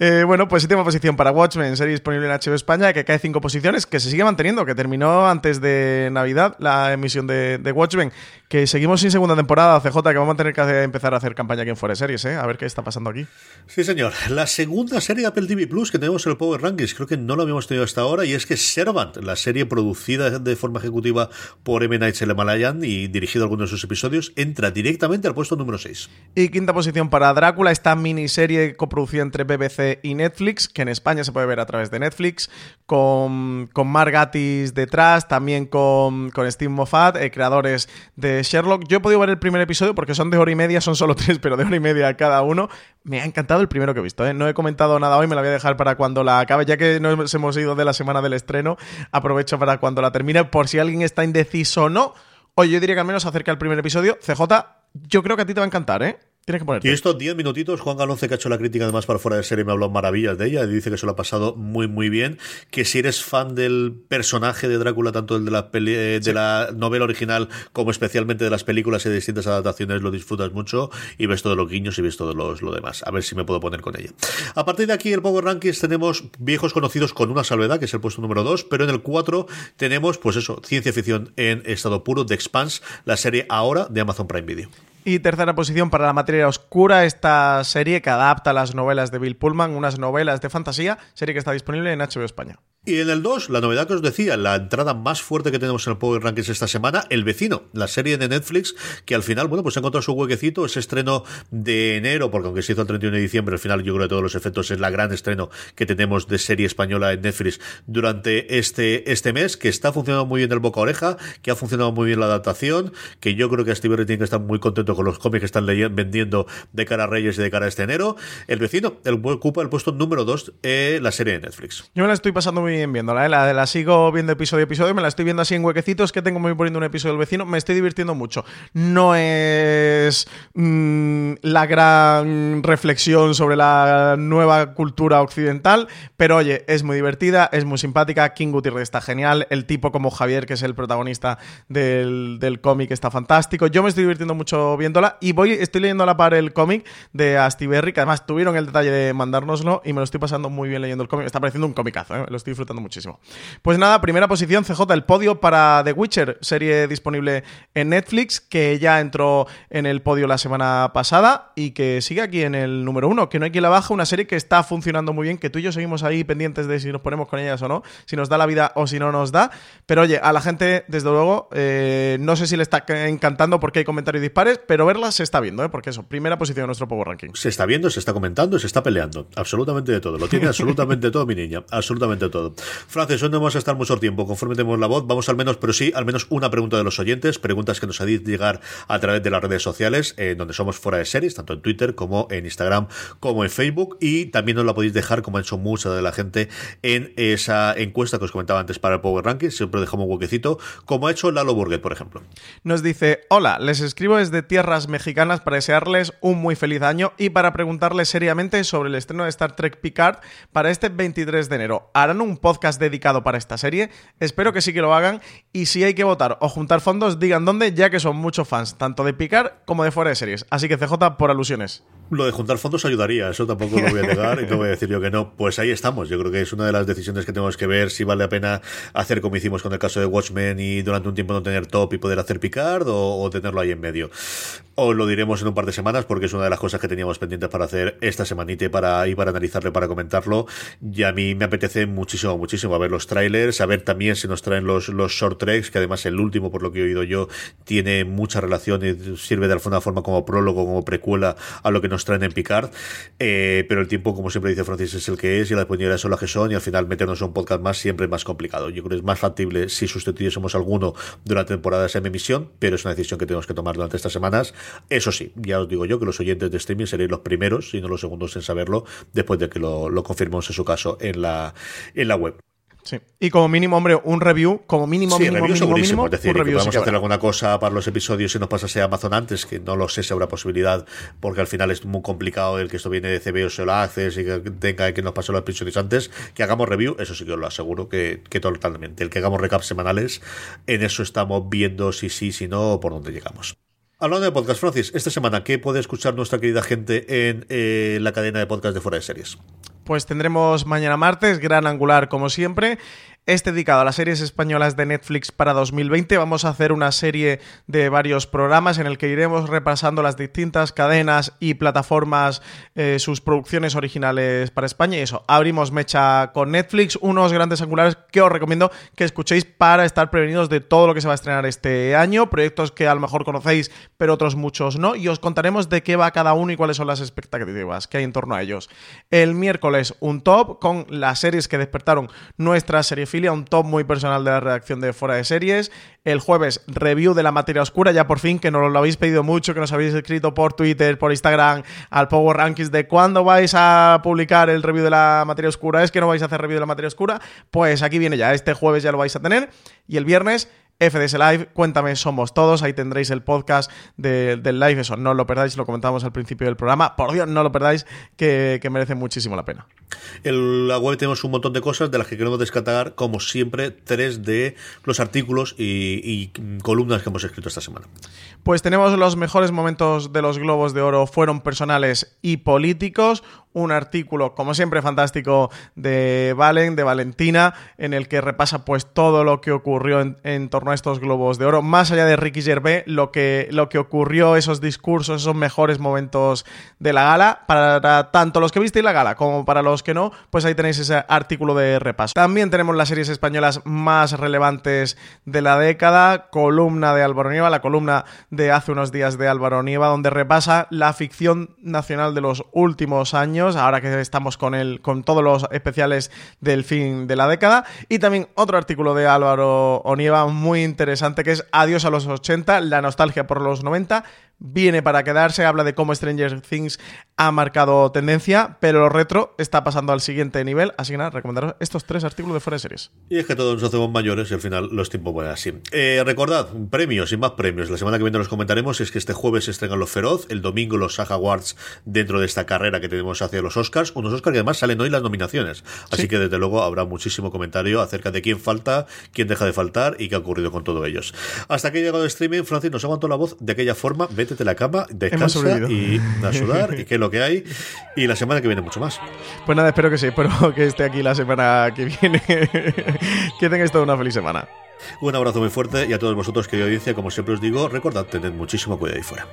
Eh, bueno, pues séptima posición para Watchmen, serie disponible en HBO España, que cae cinco posiciones, que se sigue manteniendo, que terminó antes de Navidad la emisión de, de Watchmen, que seguimos sin segunda temporada, CJ, que vamos a tener que empezar a hacer campaña aquí en Fuera Series, ¿eh? A ver qué está pasando aquí. Sí, señor. La segunda serie de Apple TV Plus que tenemos en el Power Rankings, creo que no lo habíamos tenido hasta ahora, y es que Servant, la serie producida de forma ejecutiva por M. Night Shyamalan y dirigido algunos de sus episodios, entra directamente al puesto número 6. Y quinta posición para Drácula, esta miniserie coproducida entre BBC y Netflix, que en España se puede ver a través de Netflix, con, con Mark detrás, también con, con Steve Moffat, eh, creadores de Sherlock. Yo he podido ver el primer episodio porque son de hora y media, son solo (laughs) tres, pero de hora y media cada uno. Me ha encantado el primero que he visto, ¿eh? No he comentado nada hoy, me la voy a dejar para cuando la acabe, ya que nos hemos ido de la semana del estreno, aprovecho para cuando la termine, por si alguien está indeciso o no. Oye, yo diría que al menos acerca del primer episodio, CJ, yo creo que a ti te va a encantar, ¿eh? Y estos 10 minutitos, Juan Galonce, que ha hecho la crítica además para fuera de serie, me habló maravillas de ella. Y dice que se lo ha pasado muy, muy bien. Que si eres fan del personaje de Drácula, tanto el de la, eh, de la novela original como especialmente de las películas y de distintas adaptaciones, lo disfrutas mucho y ves todos los guiños y ves todo los, lo demás. A ver si me puedo poner con ella. A partir de aquí, el Power Rankings tenemos viejos conocidos con una salvedad, que es el puesto número 2, pero en el 4 tenemos, pues eso, ciencia ficción en estado puro, de Expanse, la serie ahora de Amazon Prime Video. Y tercera posición para La materia oscura, esta serie que adapta las novelas de Bill Pullman, unas novelas de fantasía, serie que está disponible en HBO España. Y en el 2, la novedad que os decía, la entrada más fuerte que tenemos en el Power Rankings esta semana, El Vecino, la serie de Netflix, que al final, bueno, pues ha encontrado su huequecito, ese estreno de enero, porque aunque se hizo el 31 de diciembre, al final yo creo que todos los efectos es la gran estreno que tenemos de serie española en Netflix durante este, este mes, que está funcionando muy bien el boca oreja, que ha funcionado muy bien la adaptación, que yo creo que Steve tiene que estar muy contento con los cómics que están vendiendo de cara a Reyes y de cara a este enero. El Vecino el, ocupa el puesto número 2 en la serie de Netflix. Yo me la estoy pasando muy viéndola, ¿eh? la, la sigo viendo episodio a episodio, me la estoy viendo así en huequecitos que tengo muy poniendo un episodio del vecino, me estoy divirtiendo mucho. No es mm, la gran reflexión sobre la nueva cultura occidental, pero oye, es muy divertida, es muy simpática, King Gutiérrez está genial, el tipo como Javier, que es el protagonista del, del cómic, está fantástico. Yo me estoy divirtiendo mucho viéndola y voy, estoy leyendo a la par el cómic de Berry, que además tuvieron el detalle de mandárnoslo y me lo estoy pasando muy bien leyendo el cómic. Está pareciendo un comicazo, ¿eh? lo estoy disfrutando muchísimo. Pues nada, primera posición, CJ, el podio para The Witcher, serie disponible en Netflix, que ya entró en el podio la semana pasada y que sigue aquí en el número uno, que no hay quien la baja, una serie que está funcionando muy bien, que tú y yo seguimos ahí pendientes de si nos ponemos con ellas o no, si nos da la vida o si no nos da. Pero oye, a la gente, desde luego, eh, no sé si le está encantando porque hay comentarios dispares, pero verla se está viendo, ¿eh? porque eso, primera posición en nuestro Power Ranking. Se está viendo, se está comentando, se está peleando. Absolutamente de todo. Lo tiene (laughs) absolutamente todo, mi niña. Absolutamente todo. Francis, hoy no vamos a estar mucho tiempo. Conforme tenemos la voz, vamos al menos, pero sí, al menos una pregunta de los oyentes, preguntas que nos hacéis llegar a través de las redes sociales, eh, donde somos fuera de series, tanto en Twitter como en Instagram, como en Facebook, y también nos la podéis dejar, como ha hecho mucha de la gente, en esa encuesta que os comentaba antes para el Power Ranking, siempre dejamos un huequecito, como ha hecho Lalo Burguet, por ejemplo. Nos dice, hola, les escribo desde tierras mexicanas para desearles un muy feliz año y para preguntarles seriamente sobre el estreno de Star Trek Picard para este 23 de enero. ¿Harán un podcast dedicado para esta serie. Espero que sí que lo hagan. Y si hay que votar o juntar fondos, digan dónde, ya que son muchos fans, tanto de Picar como de fuera de series. Así que CJ, por alusiones. Lo de juntar fondos ayudaría, eso tampoco lo voy a negar y no voy a decir yo que no. Pues ahí estamos. Yo creo que es una de las decisiones que tenemos que ver si vale la pena hacer como hicimos con el caso de Watchmen y durante un tiempo no tener top y poder hacer Picard o, tenerlo ahí en medio. O lo diremos en un par de semanas porque es una de las cosas que teníamos pendientes para hacer esta semanita y para, y para analizarlo para comentarlo. Y a mí me apetece muchísimo, muchísimo a ver los trailers, a ver también si nos traen los, los short tracks, que además el último, por lo que he oído yo, tiene mucha relación y sirve de alguna forma como prólogo, como precuela a lo que nos traen en Picard. Eh, pero el tiempo, como siempre dice Francis, es el que es y las disponibilidad son las que son y al final meternos a un podcast más siempre es más complicado. Yo creo que es más factible si sustituyésemos alguno durante temporada de emisión, pero es una decisión que tenemos que tomar durante estas semanas. Eso sí, ya os digo yo que los oyentes de streaming seréis los primeros, y no los segundos en saberlo, después de que lo, lo confirmemos en su caso en la, en la web. Sí. Y como mínimo, hombre, un review, como mínimo, sí, mínimo, review mínimo, es decir, un review sí hacer habrá. alguna cosa para los episodios si nos pasase a Amazon antes, que no lo sé si habrá posibilidad, porque al final es muy complicado el que esto viene de CBO o la Access y que tenga que nos pase los episodios antes, que hagamos review, eso sí que os lo aseguro que, que totalmente. El que hagamos recaps semanales, en eso estamos viendo si sí, si no, o por dónde llegamos. Hablando de podcast, Francis, esta semana, ¿qué puede escuchar nuestra querida gente en eh, la cadena de podcast de Fuera de Series? Pues tendremos mañana martes, gran angular como siempre. Este dedicado a las series españolas de Netflix para 2020. Vamos a hacer una serie de varios programas en el que iremos repasando las distintas cadenas y plataformas, eh, sus producciones originales para España. Y eso, abrimos mecha con Netflix, unos grandes angulares que os recomiendo que escuchéis para estar prevenidos de todo lo que se va a estrenar este año. Proyectos que a lo mejor conocéis, pero otros muchos no. Y os contaremos de qué va cada uno y cuáles son las expectativas que hay en torno a ellos. El miércoles, un top con las series que despertaron nuestra serie un top muy personal de la redacción de Fuera de Series. El jueves, review de la materia oscura, ya por fin, que nos lo habéis pedido mucho, que nos habéis escrito por Twitter, por Instagram, al Power Rankings de cuándo vais a publicar el review de la materia oscura. ¿Es que no vais a hacer review de la materia oscura? Pues aquí viene ya, este jueves ya lo vais a tener. Y el viernes, FDS Live, cuéntame, somos todos, ahí tendréis el podcast de- del live, eso, no lo perdáis, lo comentamos al principio del programa, por Dios, no lo perdáis, que, que merece muchísimo la pena. En la web tenemos un montón de cosas de las que queremos destacar, como siempre, tres de los artículos y columnas que hemos escrito esta semana. Pues tenemos los mejores momentos de los Globos de Oro fueron personales y políticos. Un artículo, como siempre, fantástico de Valen, de Valentina, en el que repasa pues todo lo que ocurrió en, torno a estos Globos de Oro, más allá de Ricky Gervais, lo que, lo que ocurrió, esos discursos, esos mejores momentos de la gala, para tanto los que visteis la gala como para los que no, pues ahí tenéis ese artículo de repaso. También tenemos las series españolas más relevantes de la década, columna de Álvaro la columna de hace unos días de Álvaro Nieva, donde repasa la ficción nacional de los últimos años, ahora que estamos con, el, con todos los especiales del fin de la década, y también otro artículo de Álvaro Onieva muy interesante que es Adiós a los 80, la nostalgia por los 90, viene para quedarse, habla de cómo Stranger Things ha marcado tendencia, pero lo retro está pasando al siguiente nivel, así que nada, recomendaros estos tres artículos de fuera series. Y es que todos nos hacemos mayores y al final los tiempos van así. Eh, recordad, premios y más premios. La semana que viene los comentaremos es que este jueves se estrenan los Feroz, el domingo los Saga Awards dentro de esta carrera que tenemos hacia los Oscars. Unos Oscars que además salen hoy las nominaciones. Así Sí. que desde luego habrá muchísimo comentario acerca de quién falta, quién deja de faltar y qué ha ocurrido con todos ellos. Hasta que ha llegado el streaming, Francis nos aguantó la voz de aquella forma. Vétete a la cama, descansa y a sudar y qué es lo que hay. Y la semana que viene mucho más. Pues nada, espero que sí, espero (laughs) que esté aquí la semana que viene. (laughs) que tengáis toda una feliz semana. Un abrazo muy fuerte y a todos vosotros, querida audiencia, como siempre os digo, recordad, tened muchísimo cuidado ahí fuera.